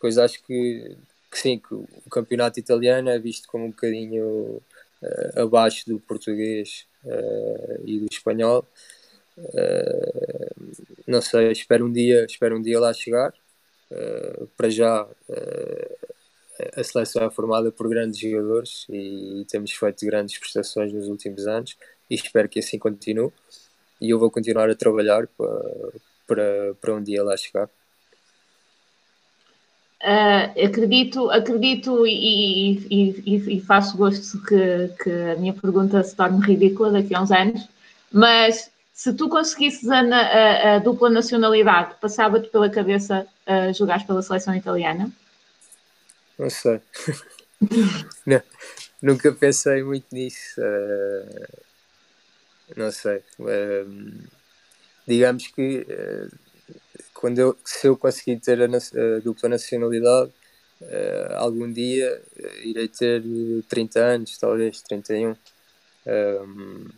Speaker 3: Pois acho que, que sim, que o campeonato italiano é visto como um bocadinho abaixo do português e do espanhol não sei, espero um dia, espero um dia lá chegar. Uh, para já uh, a seleção é formada por grandes jogadores e, e, temos feito grandes prestações nos últimos anos e espero que assim continue. E eu vou continuar a trabalhar para, para, para um dia lá chegar.
Speaker 2: Uh, acredito, acredito e, e, e, e, faço gosto que, que a minha pergunta se torne ridícula daqui a uns anos, mas se tu conseguisses a, a, a dupla nacionalidade, passava-te pela cabeça uh, jogares pela seleção italiana?
Speaker 3: Não sei. não, nunca pensei muito nisso. Uh, não sei. Uh, digamos que uh, quando eu, se eu conseguir ter a, a dupla nacionalidade, algum dia irei ter 30 anos, talvez 31. Um,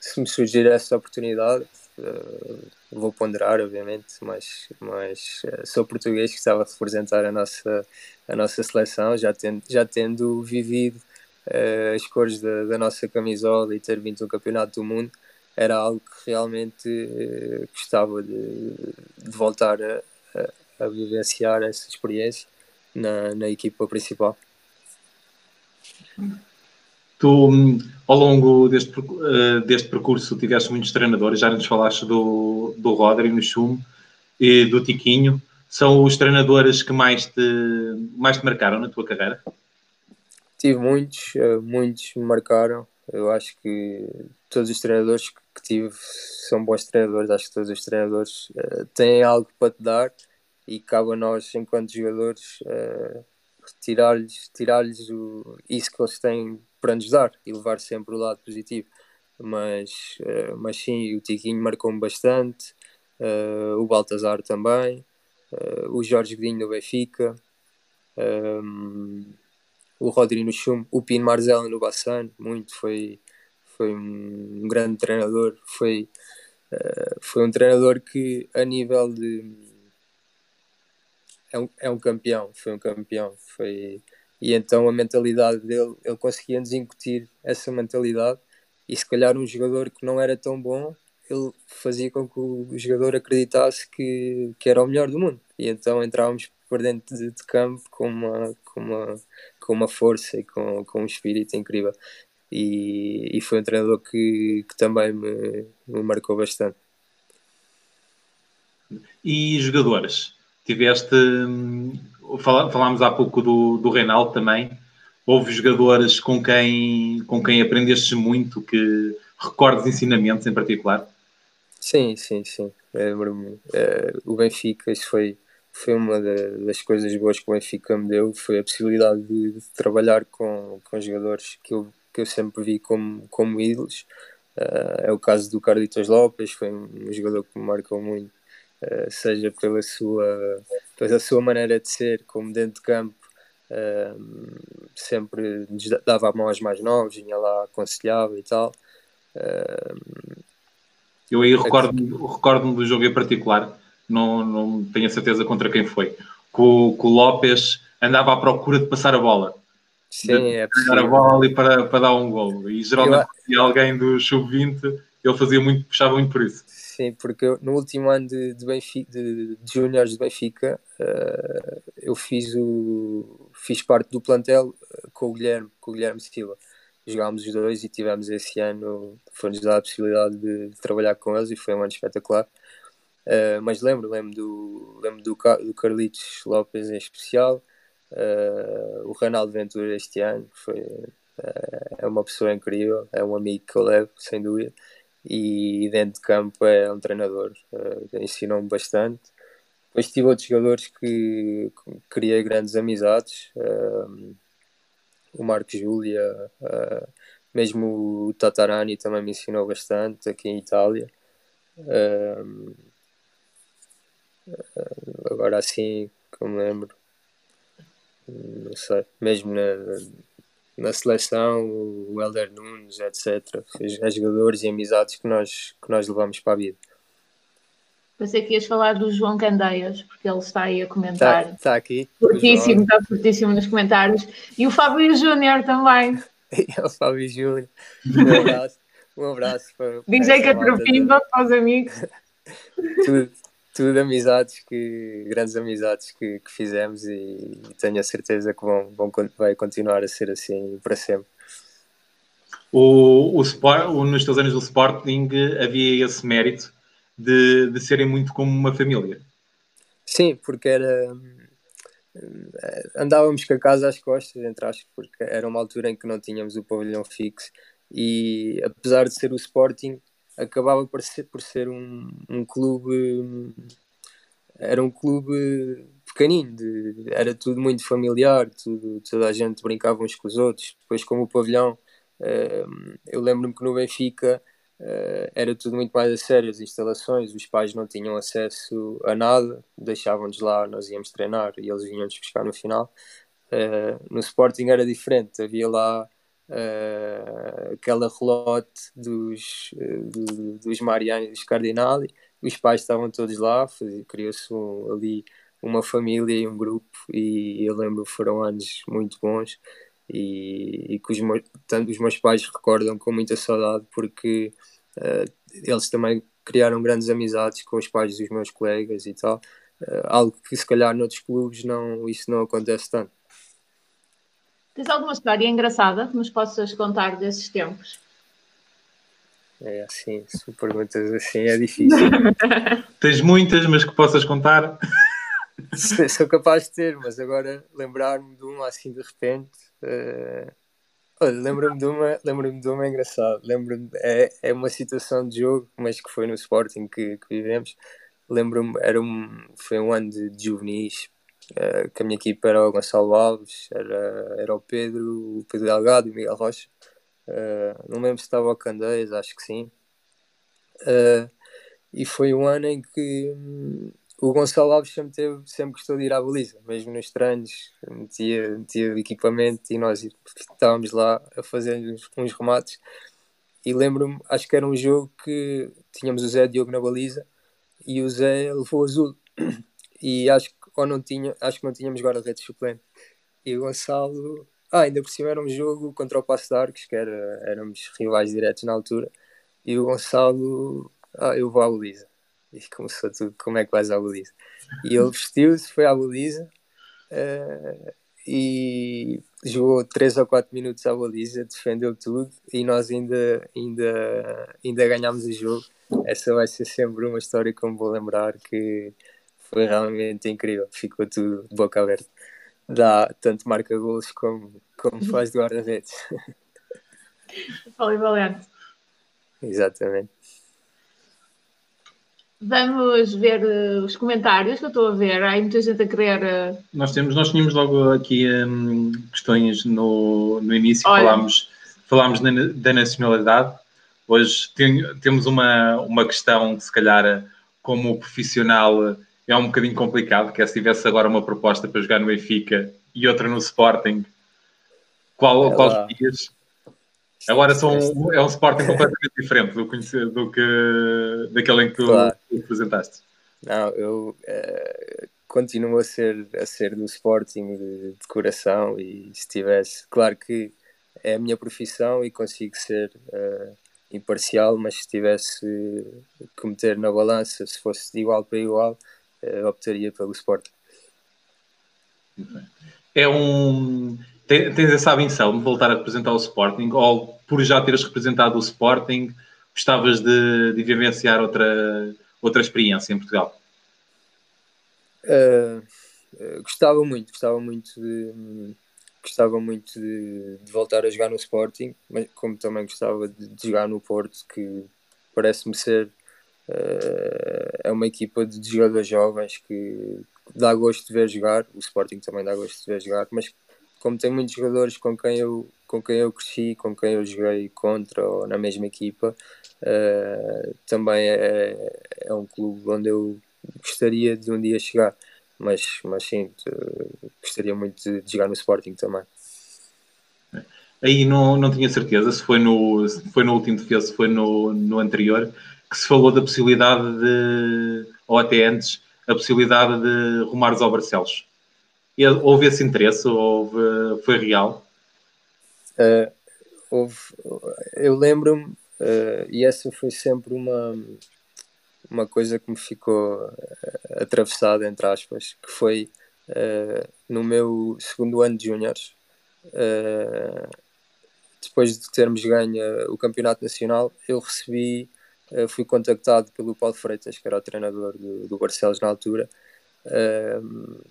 Speaker 3: se me surgir essa oportunidade, uh, vou ponderar, obviamente, mas, mas uh, sou português, gostava de representar a nossa, a nossa seleção, já tendo, já tendo vivido uh, as cores da, da, nossa camisola e ter vindo um campeonato do mundo, era algo que realmente gostava de, de voltar a, a, a, vivenciar essa experiência na, na equipa principal.
Speaker 4: Tu, ao longo deste, uh, deste percurso, tiveste muitos treinadores, já nos falaste do, do Rodri no Chum e do Tiquinho. São os treinadores que mais te, mais te marcaram na tua carreira?
Speaker 3: Tive muitos, uh, muitos me marcaram. Eu acho que todos os treinadores que tive são bons treinadores. Acho que todos os treinadores uh, têm algo para te dar e cabe a nós, enquanto jogadores, tirar-lhes tirar isso que eles têm para nos dar e levar sempre o lado positivo. Mas, uh, mas sim, o Tiquinho marcou-me bastante, uh, o Baltazar também, uh, o Jorge Godinho do Benfica, um, o Rodrigo no Chum, o Pino Marzella no Bassano, muito, foi, foi um grande treinador, foi, foi um treinador que a nível de é um, é um campeão, foi um campeão, foi e então a mentalidade dele, ele conseguia nos incutir essa mentalidade e se calhar um jogador que não era tão bom, ele fazia com que o jogador acreditasse que, que era o melhor do mundo. E então entrávamos por dentro de, de campo com uma, com, uma, com uma força e com, com um espírito incrível. E, e foi um treinador que, que também me, me marcou bastante.
Speaker 4: E jogadores? Tiveste falámos há pouco do, do Reinaldo também. Houve jogadores com quem, com quem aprendeste muito, que recordes ensinamentos em particular?
Speaker 3: Sim, sim, sim. É, é, o Benfica, isso foi, foi uma das coisas boas que o Benfica me deu, foi a possibilidade de, de trabalhar com, com jogadores que eu, que eu sempre vi como, como ídolos. Uh, é o caso do Carlitos Lopes, foi um jogador que me marcou muito eh, seja pela sua, pela sua maneira de ser, como dentro de campo, uh, sempre nos dava a mão aos mais novos, vinha lá, aconselhava e tal. Uh,
Speaker 4: eu aí recordo-me recordo do jogo em particular, não, não tenho a certeza contra quem foi, que o, que o Lopes andava à procura de passar a bola.
Speaker 3: Sim, é
Speaker 4: Passar a bola e para, para dar um gol. E geralmente, eu... alguém do sub-20, ele fazia muito, puxava muito por isso.
Speaker 3: Sim, porque eu, no último ano de, de, Benfica, de, de Júniores de Benfica, uh, eu fiz, o, fiz parte do plantel eh, com o Guilherme, com o Guilherme Silva. Jogámos os dois e tivemos esse ano, foi-nos dada a possibilidade de, de, trabalhar com eles e foi um ano espetacular. Uh, mas lembro, lembro do, lembro do, do Carlitos Lopes em especial, uh, o Ronaldo Ventura este ano, foi, é uma pessoa incrível, é um amigo que eu levo, sem dúvida e dentro de campo é um treinador, uh, ensinou-me bastante. Depois tive outros jogadores que, criei grandes amizades, uh, o Marco Júlia, uh, mesmo o Tatarani também me ensinou bastante aqui em Itália. Uh, agora assim, como lembro, não sei, mesmo na, na seleção, o Helder Nunes, etc. Os jogadores e amizades que nós, que nós levamos para a vida.
Speaker 2: Pensei que ias falar do João Candeias, porque ele está aí a comentar.
Speaker 3: Está, está aqui.
Speaker 2: Fortíssimo, está fortíssimo nos comentários. E o Fábio Júnior também.
Speaker 3: o Fábio Júnior. Um abraço. Um abraço para.
Speaker 2: Dizem que a tropimba para os amigos.
Speaker 3: tudo, tudo amizades que grandes amizades que, que fizemos e, tenho a certeza que vão, vão vai continuar a ser assim para sempre.
Speaker 4: O, o, o nos teus anos do Sporting havia esse mérito de, de serem muito como uma família.
Speaker 3: Sim, porque era andávamos com a casa às costas, entre aspas, porque era uma altura em que não tínhamos o pavilhão fixo e apesar de ser o Sporting, acabava por ser, por ser um, um clube era um clube pequenino, de, era tudo muito familiar, tudo, toda a gente brincava uns com os outros. Depois, como o pavilhão, uh, eu lembro-me que no Benfica uh, era tudo muito mais a sério, as instalações, os pais não tinham acesso a nada, deixavam-nos lá, nós íamos treinar e eles vinham-nos buscar no final. Uh, no Sporting era diferente, havia lá uh, aquela relote dos, uh, e dos Cardinali, os pais estavam todos lá, criou-se um, ali uma família e um grupo, e eu lembro foram anos muito bons. E, e que os meus, tanto os meus pais recordam com muita saudade porque uh, eles também criaram grandes amizades com os pais dos meus colegas e tal, algo que se calhar noutros clubes não, isso não acontece tanto.
Speaker 2: Tens alguma história engraçada que nos possas contar desses tempos?
Speaker 3: É assim, se perguntas assim é difícil.
Speaker 4: Tens muitas, mas que possas contar?
Speaker 3: Sou capaz de ter, mas agora lembrar-me de uma assim de repente. Uh... Olha, lembro-me de uma, lembro-me de uma engraçada. Lembro-me, é, é uma situação de jogo, mas que foi no Sporting que, que vivemos. Lembro-me, era um, foi um ano de, de juvenis, uh, que a minha equipa era o Gonçalo Alves, era, era o Pedro, o Pedro Delgado e o Miguel Rocha. Uh, não lembro se estava o Candeias, acho que sim. Uh, e foi um ano em que hum, o Gonçalo Alves sempre, teve, sempre gostou de ir à baliza, mesmo nos treinos, metia, metia equipamento e nós estávamos lá a fazer uns, uns remates. E lembro-me, acho que era um jogo que tínhamos o Zé Diogo na baliza e o Zé levou azul. E acho que, ou não tinha, acho que não tínhamos guarda-redes suplente. E o Gonçalo ah, ainda por cima era um jogo contra o Passo de Arcos, que era, éramos rivais diretos na altura, e o Gonçalo, ah, eu vou à Belize. E começou tudo, como é que vais à Belize? E ele vestiu-se, foi à Belize, uh, e jogou 3 ou 4 minutos à Belize, defendeu tudo, e nós ainda, ainda, ainda ganhámos o jogo. Essa vai ser sempre uma história que me vou lembrar, que foi realmente incrível, ficou tudo de boca aberta dá tanto marca gols como, como faz de guarda-redes.
Speaker 2: Polivalente.
Speaker 3: Exatamente.
Speaker 2: Vamos ver uh, os comentários que eu estou a ver. Há muita gente a querer. Uh...
Speaker 4: Nós, temos, nós tínhamos logo aqui um, questões no, no início, Olha. falámos, falámos na, da nacionalidade. Hoje tem, temos uma, uma questão que, se calhar, como profissional é um bocadinho complicado, que é se tivesse agora uma proposta para jogar no Benfica e outra no Sporting, qual, é qual dias? Agora são, é um Sporting completamente diferente do, do que daquele em que tu, claro. apresentaste.
Speaker 3: Não, eu uh, continuo a ser, a ser do Sporting de, de, coração e se tivesse, claro que é a minha profissão e consigo ser uh, imparcial, mas se tivesse que meter na balança, se fosse de igual para igual, optaria pelo Sporting.
Speaker 4: É um. Tens essa ambição de voltar a representar o Sporting ou por já teres representado o Sporting gostavas de, de vivenciar outra, outra experiência em Portugal?
Speaker 3: Uh, gostava muito, gostava muito de gostava muito de, de, voltar a jogar no Sporting, mas como também gostava de, de jogar no Porto, que parece-me ser é uma equipa de jogadores jovens que, dá gosto de ver jogar, o Sporting também dá gosto de ver jogar, mas como tem muitos jogadores com quem eu, com quem eu cresci, com quem eu joguei contra ou na mesma equipa, uh, também é, é um clube onde eu gostaria de um dia chegar. Mas, mas sim, gostaria muito de, de jogar no Sporting também.
Speaker 4: Aí não, não tinha certeza se foi no, se foi no último defesa, se foi no, no anterior, que se falou da possibilidade de, ou até antes, a possibilidade de rumares ao Barcelos. Houve esse interesse? Houve, foi real?
Speaker 3: Uh, houve, eu lembro-me, uh, e essa foi sempre uma, uma coisa que me ficou atravessada, entre aspas, que foi uh, no meu segundo ano de júniores, depois de termos ganho o campeonato nacional, eu recebi uh, fui contactado pelo Paulo Freitas, que era o treinador do, do Barcelos na altura, uh,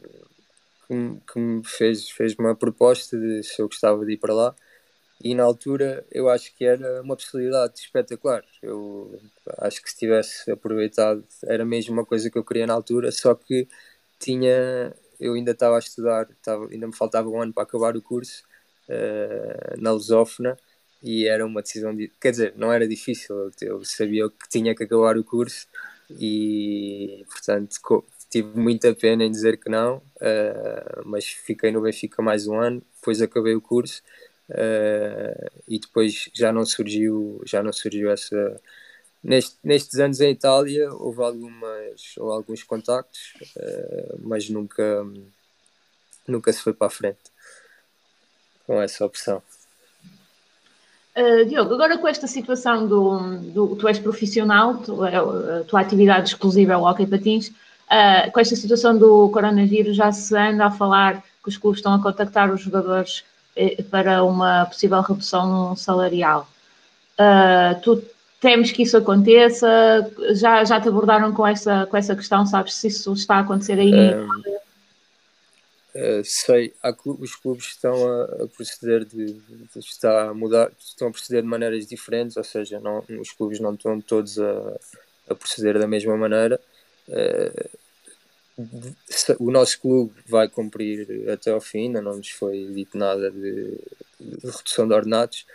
Speaker 3: que, que, me fez, fez uma proposta de se eu gostava de ir para lá. E na altura eu acho que era uma possibilidade espetacular. Eu acho que se tivesse aproveitado era mesmo uma coisa que eu queria na altura, só que tinha eu ainda estava a estudar, estava, ainda me faltava um ano para acabar o curso uh, na Lusófona e era uma decisão, de, quer dizer, não era difícil, eu sabia que tinha que acabar o curso e, portanto, tive muita pena em dizer que não, uh, mas fiquei no Benfica mais um ano, depois acabei o curso uh, e depois já não surgiu, já não surgiu essa... Neste, nestes anos em Itália houve algumas, ou alguns contactos, uh, mas nunca, nunca se foi para a frente com essa opção.
Speaker 2: Uh, Diogo, agora com esta situação do, do tu és profissional, tu, é, a tua atividade exclusiva é o hockey patins, uh, com esta situação do coronavírus já se anda a falar que os clubes estão a contactar os jogadores para uma possível redução salarial. Uh, tu temes que isso aconteça? Já, já te abordaram com essa, com essa questão? Sabes se isso está a acontecer aí? Um,
Speaker 3: uh, sei, os clubes estão a, a proceder de, de, está a mudar, estão a proceder de maneiras diferentes, ou seja, não, os clubes não estão todos a, a proceder da mesma maneira. Uh, o nosso clube vai cumprir até ao fim, ainda não nos foi dito nada de, de redução de ordenados,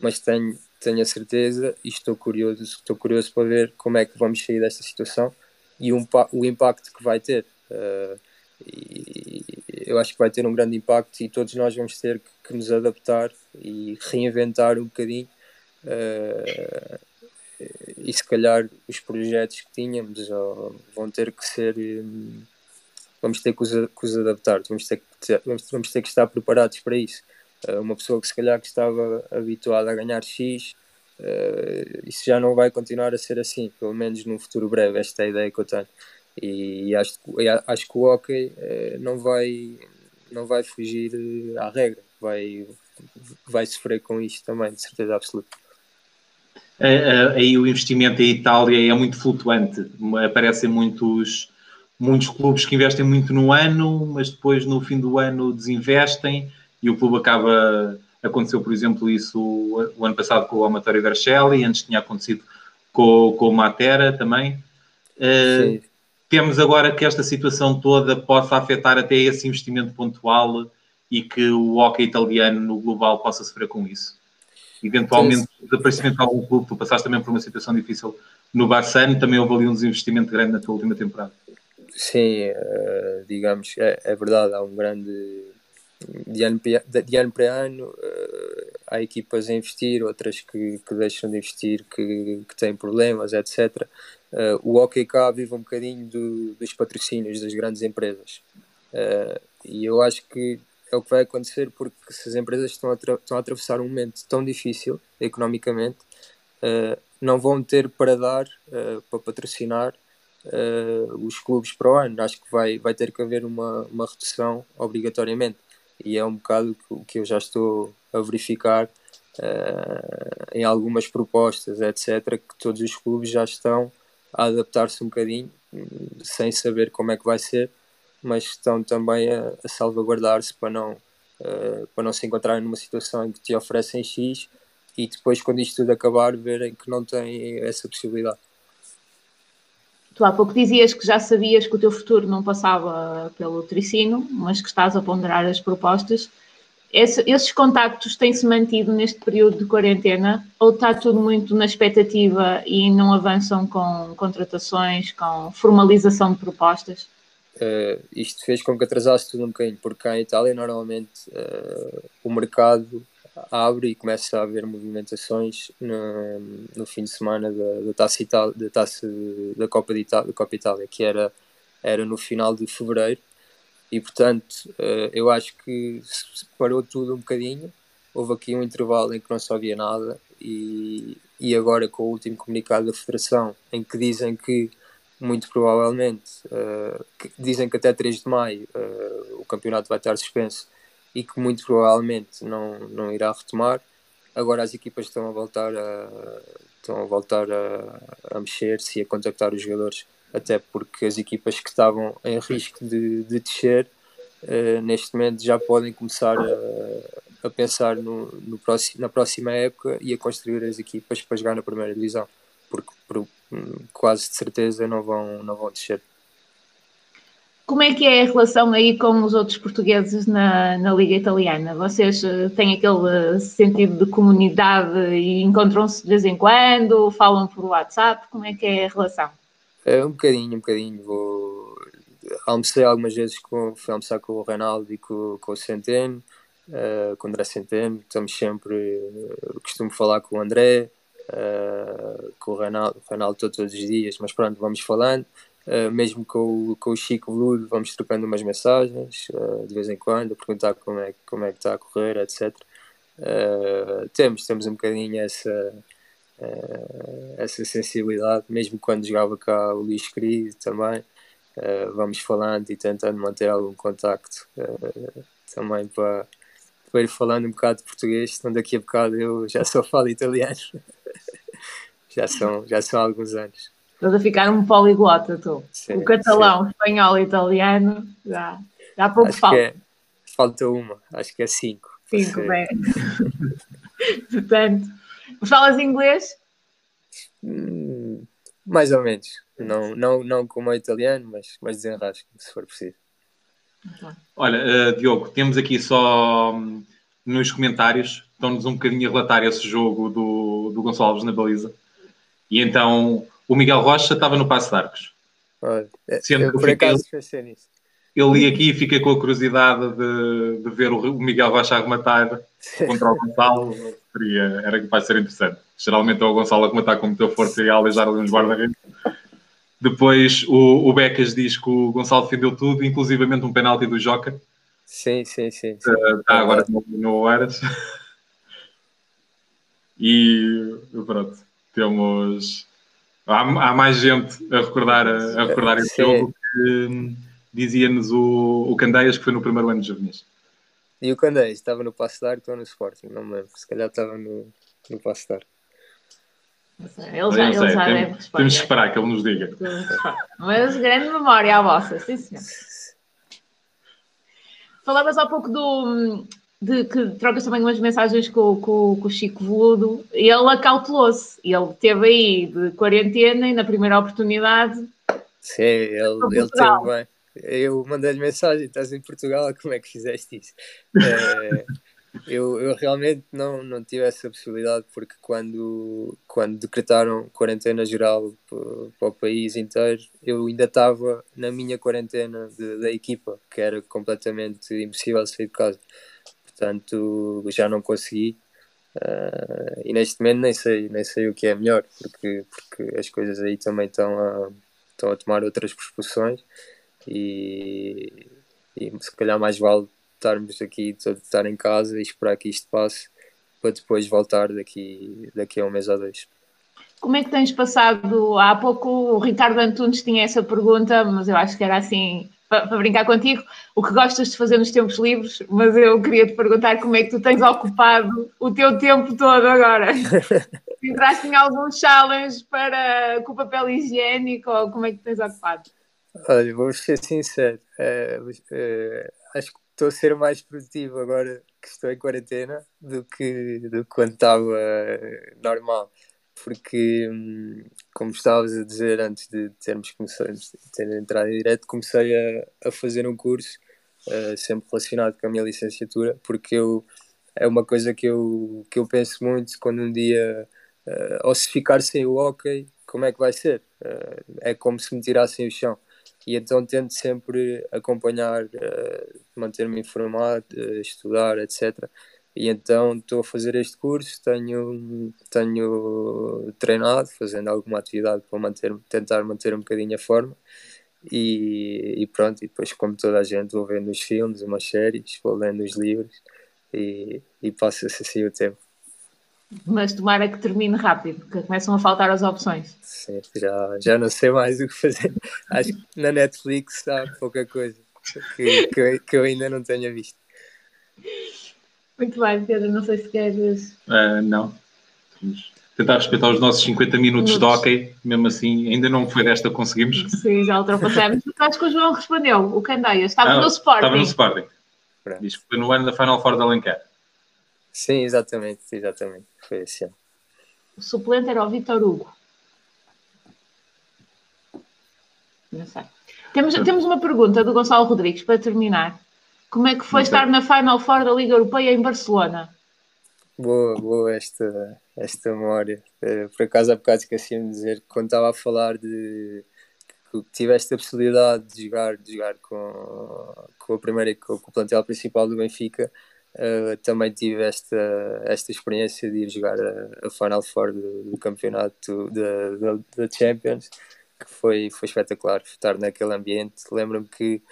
Speaker 3: mas tenho, tenho a certeza e estou curioso, estou curioso para ver como é que vamos sair desta situação e um, o impacto que vai ter. Uh, e eu acho que vai ter um grande impacto e todos nós vamos ter que, nos adaptar e reinventar um bocadinho. Uh, e se calhar os projetos que tínhamos vão ter que ser vamos ter que os, que os adaptar, vamos ter que, vamos, vamos ter que estar preparados para isso. Uh, uma pessoa que se calhar que estava habituada a ganhar X, uh, isso já não vai continuar a ser assim, pelo menos num futuro breve, esta é a ideia que eu tenho. E, acho, acho que o hockey uh, não, vai, não vai fugir à regra, vai, vai sofrer com isto também, de certeza absoluta.
Speaker 4: Aí o investimento em Itália é muito flutuante, aparecem muitos muitos clubes que investem muito no ano, mas depois no fim do ano desinvestem e o clube acaba. Aconteceu, por exemplo, isso o ano passado com o Amatório Vercelli, antes tinha acontecido com, com o Matera também. Uh, temos agora que esta situação toda possa afetar até esse investimento pontual e que o hockey italiano no global possa sofrer com isso. Eventualmente, o desaparecimento de algum clube, tu passaste também por uma situação difícil no Barcelona, também houve ali um desinvestimento grande na tua última temporada.
Speaker 3: Sim, uh, digamos, é, é, verdade, há um grande. De ano, de ano para ano, uh, há equipas a investir, outras que, que deixam de investir, que, que têm problemas, etc. Uh, o cá vive um bocadinho do, dos patrocínios das grandes empresas. e eu acho que é o que vai acontecer porque se as empresas estão a, estão a atravessar um momento tão difícil economicamente, não vão ter para dar, para patrocinar uh, os clubes para o ano. Acho que vai, vai ter que haver uma, uma redução obrigatoriamente. E é um bocado o que eu já estou a verificar uh, em algumas propostas, etc., que todos os clubes já estão a adaptar-se um bocadinho, sem saber como é que vai ser, mas estão também a, a salvaguardar-se para não, uh, para não se encontrarem numa situação em que te oferecem X e depois, quando isto tudo acabar, verem que não têm essa possibilidade.
Speaker 2: Tu há pouco dizias que já sabias que o teu futuro não passava pelo tricino, mas que estás a ponderar as propostas. Esse, esses contactos têm-se mantido neste período de quarentena ou está tudo muito na expectativa e não avançam com contratações, com formalização de propostas?
Speaker 3: Uh, isto fez com que atrasasse tudo um bocadinho, porque cá em Itália normalmente uh, o mercado abre e começa a haver movimentações no, no fim de semana da, da, taça, Itália, da, taça da Copa de Itália, Copa Itália, que era, era no final de fevereiro, e portanto eh, eu acho que parou tudo um bocadinho. Houve aqui um intervalo em que não se ouvia nada, e, e agora com o último comunicado da Federação, em que dizem que muito provavelmente, uh, que dizem que até 3 de maio uh, o campeonato vai estar suspenso e que muito provavelmente não, não irá retomar. Agora as equipas estão a voltar a, estão a, voltar a, a mexer-se e a contactar os jogadores, até porque as equipas que estavam em risco de, de descer uh, neste momento já podem começar a, a pensar no, no próximo, na próxima época e a construir as equipas para jogar na primeira divisão, porque por, quase de certeza não vão, não vão descer.
Speaker 2: Como é que é a relação aí com os outros portugueses na, na Liga Italiana? Vocês eh, têm aquele sentido de comunidade e encontram-se de vez em quando? Falam por WhatsApp? Como é que é a relação?
Speaker 3: É um bocadinho, um bocadinho. Vou... Almocei algumas vezes com, fui almoçar com o Reinaldo e com, com o Centeno, uh, com o André Centeno. Estamos sempre, uh, costumo falar com o André, com o Reinaldo, o Reinaldo todos os dias, mas pronto, vamos falando. Mesmo com, com o Chico Veludo, vamos trocando umas mensagens de vez em quando, a perguntar como é, como é que está a correr, etc. Temos, temos um bocadinho essa, essa sensibilidade, mesmo quando jogava cá o Luís Querido também, vamos falando e tentando manter algum contacto também para, para ir falando um bocado de português, senão daqui a bocado eu já só falo italiano. já, são, já são alguns anos.
Speaker 2: Estás a ficar um poliglota, tu. Sim, o catalão, sim. espanhol e italiano, já, já pouco
Speaker 3: acho
Speaker 2: falta.
Speaker 3: É, falta uma, acho que é cinco.
Speaker 2: Cinco, bem. Portanto, falas inglês?
Speaker 3: Hum, mais ou menos. Não, não, não como o italiano, mas, mas desenrasco, se for preciso.
Speaker 4: Olha, uh, Diogo, temos aqui só um, nos comentários, estão-nos um bocadinho a relatar esse jogo do, do Gonçalves na baliza. E então o Miguel Rocha estava no Passo de Arcos.
Speaker 3: Olha, é, eu, por acaso pensei nisso.
Speaker 4: Eu li aqui e fiquei com a curiosidade de, de ver o, Miguel Rocha a rematar contra o Gonçalo. Seria, era capaz de ser interessante. Geralmente é o Gonçalo a rematar com muita força e a alejar ali uns guarda-redes. Depois o, o Becas diz que o Gonçalo defendeu tudo, inclusivamente um penalti do Joca.
Speaker 3: Sim, sim, sim.
Speaker 4: sim. Uh, tá, agora no, no. E pronto, temos. Há, há, mais gente a recordar, a, a recordar esse jogo que hum, dizia-nos o, o Candeias que foi no primeiro ano de juvenis.
Speaker 3: E o Candeias estava no Passo de ou no Sporting? Não me lembro. Se calhar estava no, no Passo de.
Speaker 2: Ele já, ele já deve
Speaker 4: responder. Temos que esperar que ele nos diga.
Speaker 2: Mas grande memória a vossa, sim senhor. Falavas há pouco do, de que trocas também umas mensagens com, com, com o Chico Vudo e ele acautelou-se. Ele teve aí de quarentena e na primeira oportunidade.
Speaker 3: Sim, ele, ele teve bem. Eu mandei-lhe mensagem: estás em Portugal, como é que fizeste isso? É, eu, eu realmente não, não tive essa possibilidade porque quando, quando decretaram quarentena geral para o país inteiro, eu ainda estava na minha quarentena de, da equipa, que era completamente impossível sair de casa. Portanto, já não consegui. Uh, e neste momento nem sei, nem sei o que é melhor, porque, porque as coisas aí também estão a, estão a tomar outras proporções e, e se calhar mais vale estarmos aqui, estar em casa e esperar que isto passe para depois voltar daqui, daqui a um mês ou dois.
Speaker 2: Como é que tens passado? Há pouco o Ricardo Antunes tinha essa pergunta, mas eu acho que era assim, para, para brincar contigo, o que gostas de fazer nos tempos livres, mas eu queria te perguntar como é que tu tens ocupado o teu tempo todo agora. Entraste em algum challenge para, com o papel higiênico ou como é que tens ocupado?
Speaker 3: Olha, vou ser sincero, é, é, acho que estou a ser mais produtivo agora que estou em quarentena do que, do que quando estava eh, normal. Porque, hum, como estavas a dizer antes de termos começado, de ter entrado em direto, comecei a, a fazer um curso uh, sempre relacionado com a minha licenciatura, porque eu, é uma coisa que eu, que eu penso muito quando um dia, uh, ou se ficar sem o hockey, como é que vai ser? Uh, é como se me tirassem o chão e então tento sempre acompanhar, uh, manter-me informado, uh, estudar, etc. E então estou a fazer este curso, tenho, tenho treinado, fazendo alguma atividade para manter, tentar manter um bocadinho a forma. E, e, pronto, e depois, como toda a gente, vou vendo os filmes, umas séries, vou lendo os livros e, e passa-se assim o tempo.
Speaker 2: Mas tomara que termine rápido, porque começam a faltar as opções.
Speaker 3: Sim, já, já não sei mais o que fazer. Acho que na Netflix há pouca coisa que, que, eu, que eu ainda não tenha visto.
Speaker 2: Muito bem, Pedro, não sei se queres.
Speaker 4: Uh, não. Vamos tentar respeitar os nossos 50 minutos, minutos. de hockey, mesmo assim, ainda não foi desta que conseguimos.
Speaker 2: Sim, já ultrapassamos. acho que o João respondeu, o Candeias, estava ah, no Sporting.
Speaker 4: Estava no Sporting. Diz que foi no ano da Final Four da Alencar.
Speaker 3: Sim, exatamente, exatamente. Foi esse ano.
Speaker 2: O suplente era o Vitor Hugo. Não sei. Temos, temos uma pergunta do Gonçalo Rodrigues para terminar. Como é que foi estar na Final Four da Liga Europeia em Barcelona?
Speaker 3: Boa, boa esta, esta memória. Eh, por acaso há bocado esqueci de dizer que quando estava a falar de que tiveste a possibilidade de jogar, de jogar com, com a primeira com, com o plantel principal do Benfica, Uh, também tive esta, esta experiência de ir jogar a, a Final Four do, do campeonato da Champions, que foi, foi espetacular estar naquele ambiente. Lembro-me que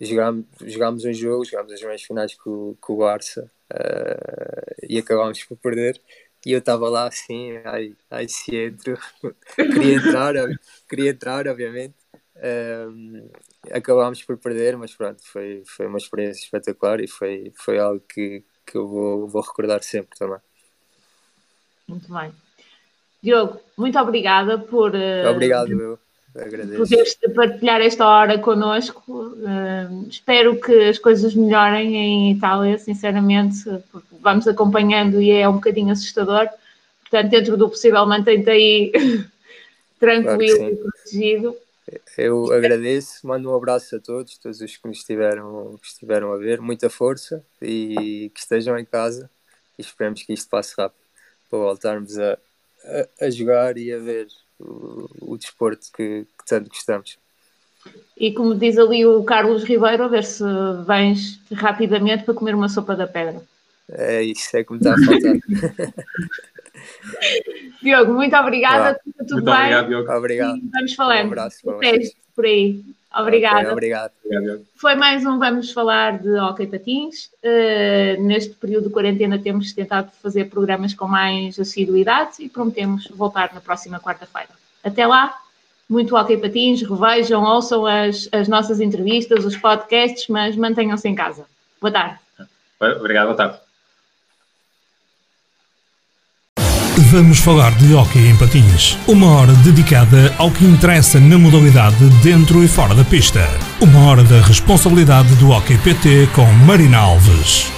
Speaker 3: jogámos, jogámos um jogo, jogámos as meias finais com, com o Barça uh, e acabámos por perder. E eu estava lá assim, ai, ai se entro, queria entrar, queria entrar, obviamente. Um, acabámos por perder, mas pronto, foi, foi uma experiência espetacular e foi, foi algo que, que eu vou, vou recordar sempre também.
Speaker 2: Muito bem. Diogo, muito obrigada por. Uh,
Speaker 3: Obrigado, eu. Agradeço.
Speaker 2: Poderes partilhar esta hora connosco. Uh, espero que as coisas melhorem em Itália, sinceramente, porque vamos acompanhando e é um bocadinho assustador. Portanto, dentro do possível, mantém-te aí tranquilo claro e protegido.
Speaker 3: Eu agradeço, mando um abraço a todos, todos os que me estiveram, que estiveram a ver, muita força e que estejam em casa e esperemos que isto passe rápido para voltarmos a, a, a jogar e a ver o, o desporto que, que, tanto gostamos.
Speaker 2: E como diz ali o Carlos Ribeiro, a ver se vens rapidamente para comer uma sopa da pedra.
Speaker 3: É isso, é como está a faltar.
Speaker 2: Diogo, muito obrigada. Tudo
Speaker 4: muito
Speaker 2: bem?
Speaker 4: Obrigado, Diogo.
Speaker 3: Obrigado.
Speaker 2: E vamos falando.
Speaker 3: Um abraço.
Speaker 2: por aí. Obrigada.
Speaker 3: Okay, obrigado.
Speaker 2: Foi mais um Vamos Falar de Hockey Patins. Uh, neste período de quarentena temos tentado fazer programas com mais assiduidade e prometemos voltar na próxima quarta-feira. Até lá, muito Hockey Patins, revejam, ouçam as, as nossas entrevistas, os podcasts, mas mantenham-se em casa. Boa tarde.
Speaker 4: Obrigado, boa tarde.
Speaker 1: Vamos falar de hockey em patins. Uma hora dedicada ao que interessa na modalidade dentro e fora da pista. Uma hora da responsabilidade do Hockey PT com Marina Alves.